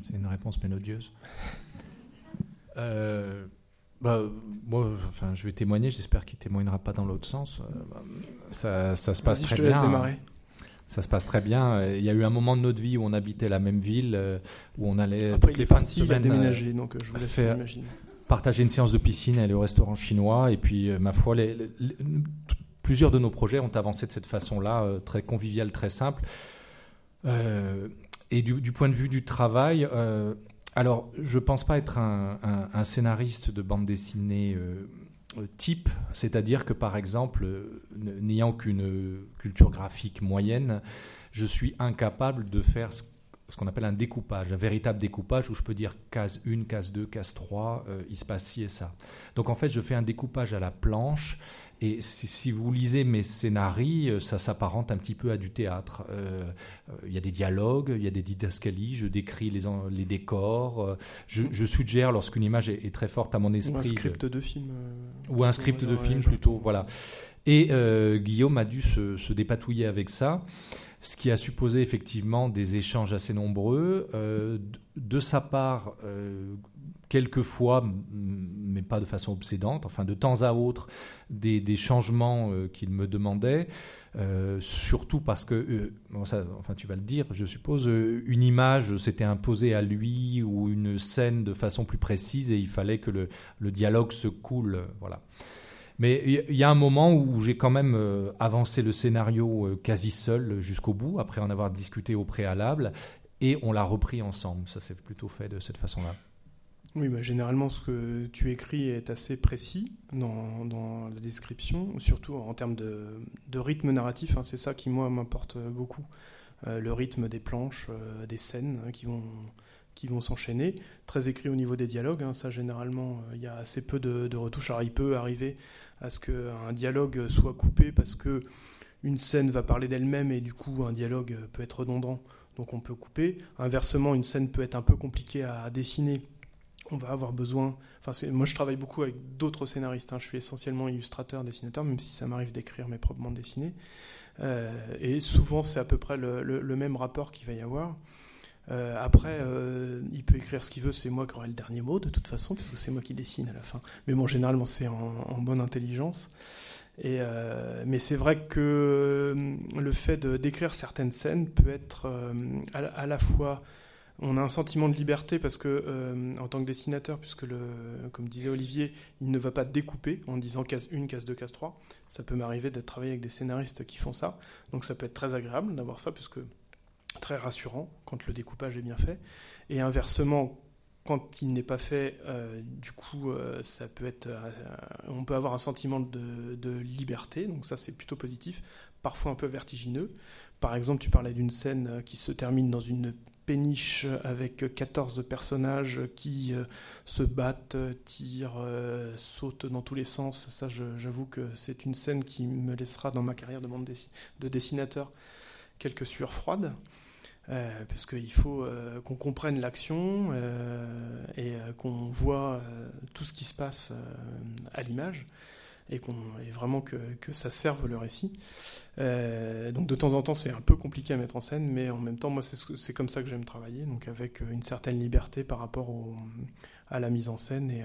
Speaker 3: C'est une réponse mélodieuse. Euh, bah, moi, enfin, je vais témoigner. J'espère qu'il témoignera pas dans l'autre sens. Euh, ça, ça, se passe très je te
Speaker 4: bien. Laisse démarrer
Speaker 3: ça se passe très bien. Il y a eu un moment de notre vie où on habitait la même ville, euh, où on allait Après, toutes les fins de semaine.
Speaker 4: Déménagé, donc euh, je vous laisse imaginer.
Speaker 3: Partager une séance de piscine, aller au restaurant chinois, et puis euh, ma foi, les, plusieurs de nos projets ont avancé de cette façon-là, très conviviale, très simple. et du, point de vue du travail, alors je pense pas être un, un scénariste de bande dessinée euh, type, c'est-à-dire que par exemple, n'ayant qu'une culture graphique moyenne, je suis incapable de faire ce, qu'on appelle un découpage, un véritable découpage où je peux dire case 1, case 2, case 3, euh, il se passe ci et ça. Donc en fait, je fais un découpage à la planche et si, vous lisez mes scénarios, euh, ça s'apparente un petit peu à du théâtre. Euh, euh, il y a des dialogues, il y a des didascalies, je décris les, les décors, je, suggère lorsqu'une image est, très forte à mon esprit. Ou un
Speaker 4: script de film.
Speaker 3: ou un script de film plutôt, voilà. Et Guillaume a dû se, dépatouiller avec ça ce qui a supposé effectivement des échanges assez nombreux. de, sa part, quelquefois, mais pas de façon obsédante, enfin de temps à autre, des, changements euh, qu'il me demandait, euh, surtout parce que, euh, enfin tu vas le dire, je suppose, une image s'était imposée à lui ou une scène de façon plus précise et il fallait que le, le dialogue se coule, voilà. Mais il y a un moment où j'ai quand même avancé le scénario quasi seul jusqu'au bout, après en avoir discuté au préalable, et on l'a repris ensemble. Ça s'est plutôt fait de cette façon-là.
Speaker 4: Oui, bah, généralement, ce que tu écris est assez précis dans, la description, surtout en termes de, rythme narratif. Hein, c'est ça qui, moi, m'importe beaucoup. Euh, le rythme des planches, euh, des scènes hein, qui vont, qui vont s'enchaîner. Très écrit au niveau des dialogues. Hein, ça, généralement, euh, il y a assez peu de, de, retouches. Alors, il peut arriver à ce qu'un dialogue soit coupé parce que une scène va parler d'elle-même et du coup, un dialogue peut être redondant. Donc, on peut couper. Inversement, une scène peut être un peu compliquée à dessiner on va avoir besoin. Enfin, moi, je travaille beaucoup avec d'autres scénaristes. Hein. Je suis essentiellement illustrateur, dessinateur, même si ça m'arrive d'écrire mes propres bandes dessinées. Euh, et souvent, c'est à peu près le, même rapport qu'il va y avoir. Euh, après, euh, il peut écrire ce qu'il veut, c'est moi qui aurai le dernier mot de toute façon, parce que c'est moi qui dessine à la fin. Mais bon, généralement, c'est en, bonne intelligence. Mais c'est vrai que le fait d'écrire certaines scènes peut être à, la fois on a un sentiment de liberté parce que, euh, en tant que dessinateur, puisque, comme disait Olivier, il ne va pas découper en disant case 1, case 2, case 3. Ça peut m'arriver de travailler avec des scénaristes qui font ça. Donc ça peut être très agréable d'avoir ça, puisque très rassurant quand le découpage est bien fait. Et inversement, quand il n'est pas fait, euh, du coup, euh, ça peut être, on peut avoir un sentiment de liberté. Donc ça, c'est plutôt positif. Parfois un peu vertigineux. Par exemple, tu parlais d'une scène qui se termine dans une péniche avec 14 personnages qui euh, se battent, tirent, euh, sautent dans tous les sens. Ça, j'avoue que c'est une scène qui me laissera dans ma carrière de, de dessinateur quelques sueurs froides. Euh, parce qu'il faut qu'on comprenne l'action et qu'on voit tout ce qui se passe à l'image et, qu'on, vraiment que, que, ça serve le récit. Euh, donc de temps en temps, c'est un peu compliqué à mettre en scène, mais en même temps, moi, c'est, comme ça que j'aime travailler, donc avec une certaine liberté par rapport à la mise en scène et,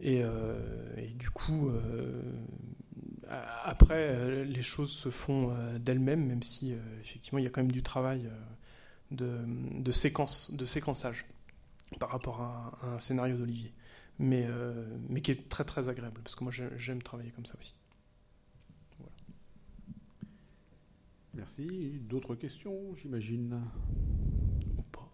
Speaker 4: et, euh, et, du coup, euh, après, les choses se font d'elles-mêmes, même si effectivement, il y a quand même du travail de, de, séquence, de séquençage par rapport à un scénario d'Olivier mais, euh, mais qui est très très agréable, parce que moi j'aime travailler comme ça aussi.
Speaker 2: Merci. D'autres questions, j'imagine? Ou pas.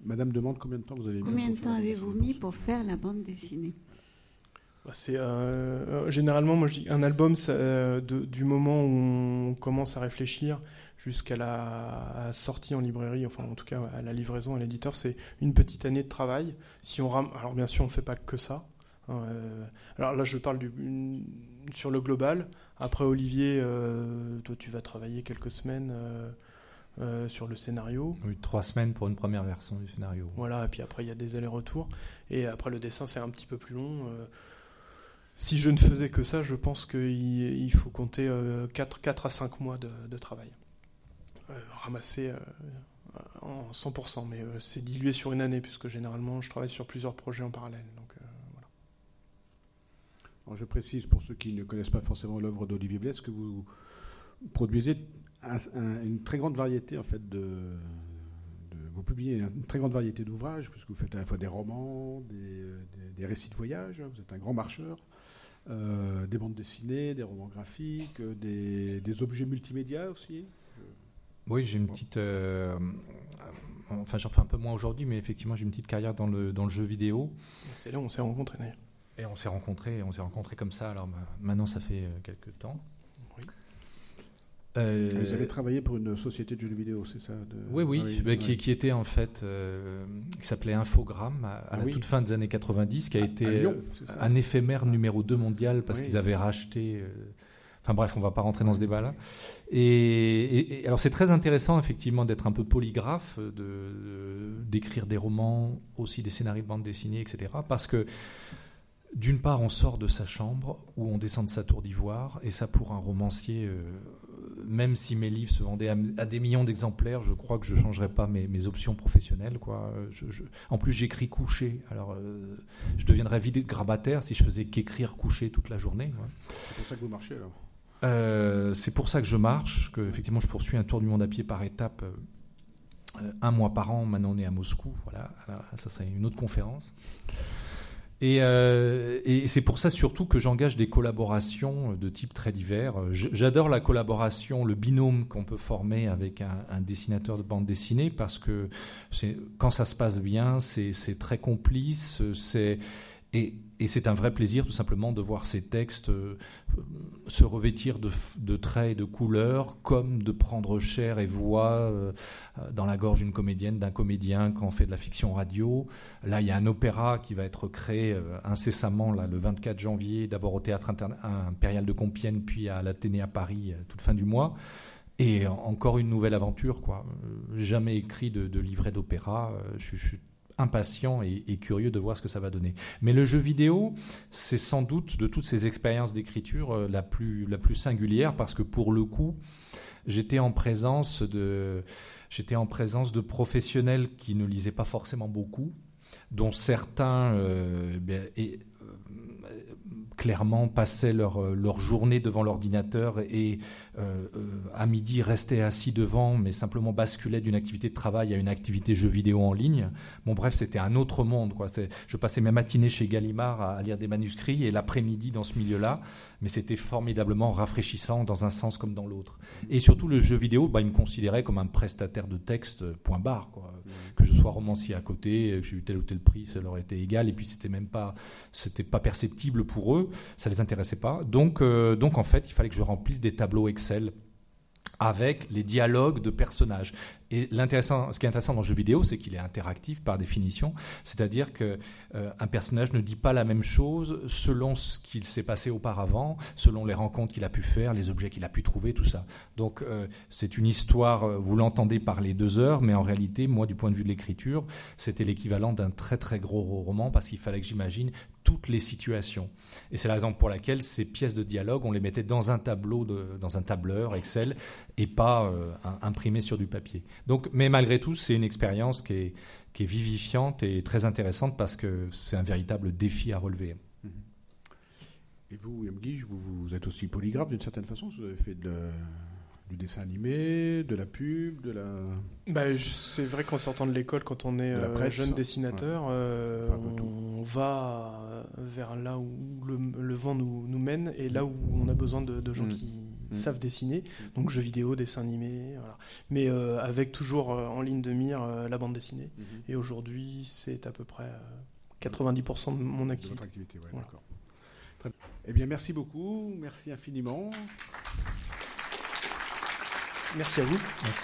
Speaker 2: Madame demande combien de temps vous avez
Speaker 1: Combien de temps avez-vous mis pour faire la bande dessinée?
Speaker 4: Bah, c'est euh, euh, généralement, moi je dis un album, du moment où on commence à réfléchir jusqu'à la sortie en librairie, enfin en tout cas à la livraison à l'éditeur, c'est une petite année de travail. Si on alors bien sûr on ne fait pas que ça. Hein, euh, alors là je parle du, sur le global. Après Olivier, euh, toi tu vas travailler quelques semaines. Euh, sur le scénario.
Speaker 3: Oui, trois semaines pour une première version du scénario.
Speaker 4: Voilà, et puis après il y a des allers-retours. Et après le dessin c'est un petit peu plus long. si je ne faisais que ça, je pense qu'il faut compter 4, 4, à 5 mois de travail. Euh, ramasser euh, en 100%, mais euh, c'est dilué sur une année, puisque généralement je travaille sur plusieurs projets en parallèle. Donc,
Speaker 2: voilà. je précise pour ceux qui ne connaissent pas forcément l'œuvre d'Olivier Blaise que vous produisez une très grande variété en fait de, vous publiez une très grande variété d'ouvrages puisque vous faites à la fois des romans, des, récits de voyage, vous êtes un grand marcheur, des bandes dessinées, des romans graphiques, des, des objets multimédia aussi.
Speaker 3: Oui, j'ai une petite. Euh, enfin, j'en fais un peu moins aujourd'hui, mais effectivement, j'ai une petite carrière dans le, dans le jeu vidéo.
Speaker 4: C'est là où on s'est rencontrés d'ailleurs.
Speaker 3: Et on s'est rencontrés, on s'est rencontrés comme ça. Alors maintenant, ça fait euh, quelques temps. Oui.
Speaker 2: Euh, Vous avez travaillé pour une société de jeux vidéo, c'est ça
Speaker 3: Oui, oui, bah, qui, qui, était en fait, qui s'appelait Infogrames à, ah la toute fin des années 90, qui a été un éphémère numéro 2 mondial parce qu'ils avaient racheté Enfin bref, on va pas rentrer dans ce débat-là. Et, alors c'est très intéressant effectivement d'être un peu polygraphe, de, d'écrire des romans, aussi des scénarios de bande dessinée, etc. Parce que d'une part, on sort de sa chambre ou on descend de sa tour d'ivoire, et ça pour un romancier, euh, même si mes livres se vendaient à, des millions d'exemplaires, je crois que je ne changerais pas mes, options professionnelles. Quoi. en plus, j'écris couché, alors euh, je deviendrais vide grabataire si je faisais qu'écrire couché toute la journée.
Speaker 2: C'est pour ça que vous marchez alors
Speaker 3: euh, c'est pour ça que je marche, que effectivement je poursuis un tour du monde à pied par étapes, euh, un mois par an. Maintenant on est à Moscou, voilà, ça c'est une autre conférence. Et, et c'est pour ça surtout que j'engage des collaborations de type très divers. J'adore la collaboration, le binôme qu'on peut former avec un, un, dessinateur de bande dessinée parce que quand ça se passe bien, c'est très complice, c'est et, c'est un vrai plaisir tout simplement de voir ces textes euh, se revêtir de, traits et de couleurs, comme de prendre chair et voix euh, dans la gorge d'une comédienne, d'un comédien quand on fait de la fiction radio. Là, il y a un opéra qui va être créé euh, incessamment là, le 24 janvier, d'abord au Théâtre Impérial de Compiègne, puis à l'Athénée à Paris, toute fin du mois. Et encore une nouvelle aventure, quoi. Jamais écrit de, livret d'opéra. Je, je, suis impatient et, curieux de voir ce que ça va donner. Mais le jeu vidéo, c'est sans doute de toutes ces expériences d'écriture euh, la, plus, la plus singulière parce que pour le coup, j'étais en présence de j'étais en présence de professionnels qui ne lisaient pas forcément beaucoup, dont certains euh, ben, et, clairement passaient leur, euh, leur journée devant l'ordinateur et euh, euh, à midi restaient assis devant, mais simplement basculaient d'une activité de travail à une activité jeu vidéo en ligne. Bon, bref, c'était un autre monde. Quoi. Je passais mes matinées chez Gallimard à, lire des manuscrits et l'après-midi dans ce milieu-là, mais c'était formidablement rafraîchissant dans un sens comme dans l'autre. Et surtout, le jeu vidéo, bah, il me considérait comme un prestataire de texte, point barre. Quoi. Que je sois romancier à côté, que j'ai eu tel ou tel prix, ça leur était égal, et puis c'était même pas, c'était pas perceptible pour eux ça les intéressait pas. Donc, euh, donc en fait, il fallait que je remplisse des tableaux Excel avec les dialogues de personnages. Et l'intéressant, ce qui est intéressant dans le jeu vidéo, c'est qu'il est interactif par définition, c'est-à-dire que euh, un personnage ne dit pas la même chose selon ce qu'il s'est passé auparavant, selon les rencontres qu'il a pu faire, les objets qu'il a pu trouver, tout ça. Donc euh, c'est une histoire, euh, vous l'entendez parler deux heures, mais en réalité, moi, du point de vue de l'écriture, c'était l'équivalent d'un très très gros roman parce qu'il fallait que j'imagine toutes les situations. Et c'est la raison pour laquelle ces pièces de dialogue, on les mettait dans un tableau, de, dans un tableur Excel, et pas imprimées sur du papier. Donc, mais malgré tout, c'est une expérience qui est, qui est, vivifiante et très intéressante parce que c'est un véritable défi à relever.
Speaker 2: Et vous, vous, vous, êtes aussi polygraphe d'une certaine façon Vous avez fait de du dessin animé, de la pub, de la.
Speaker 4: Bah, c'est vrai qu'en sortant de l'école, quand on est euh, jeune dessinateur, euh, on, va vers là où le, vent nous, nous, mène et là où on a besoin de, gens mm. qui mm. savent dessiner. Donc jeux vidéo, dessin animé, voilà. mais euh, avec toujours en ligne de mire la bande dessinée. Mm-hmm. Et aujourd'hui, c'est à peu près 90% de mon activité. De activité
Speaker 2: ouais, Très... Eh bien, merci beaucoup, merci infiniment.
Speaker 4: Merci à vous.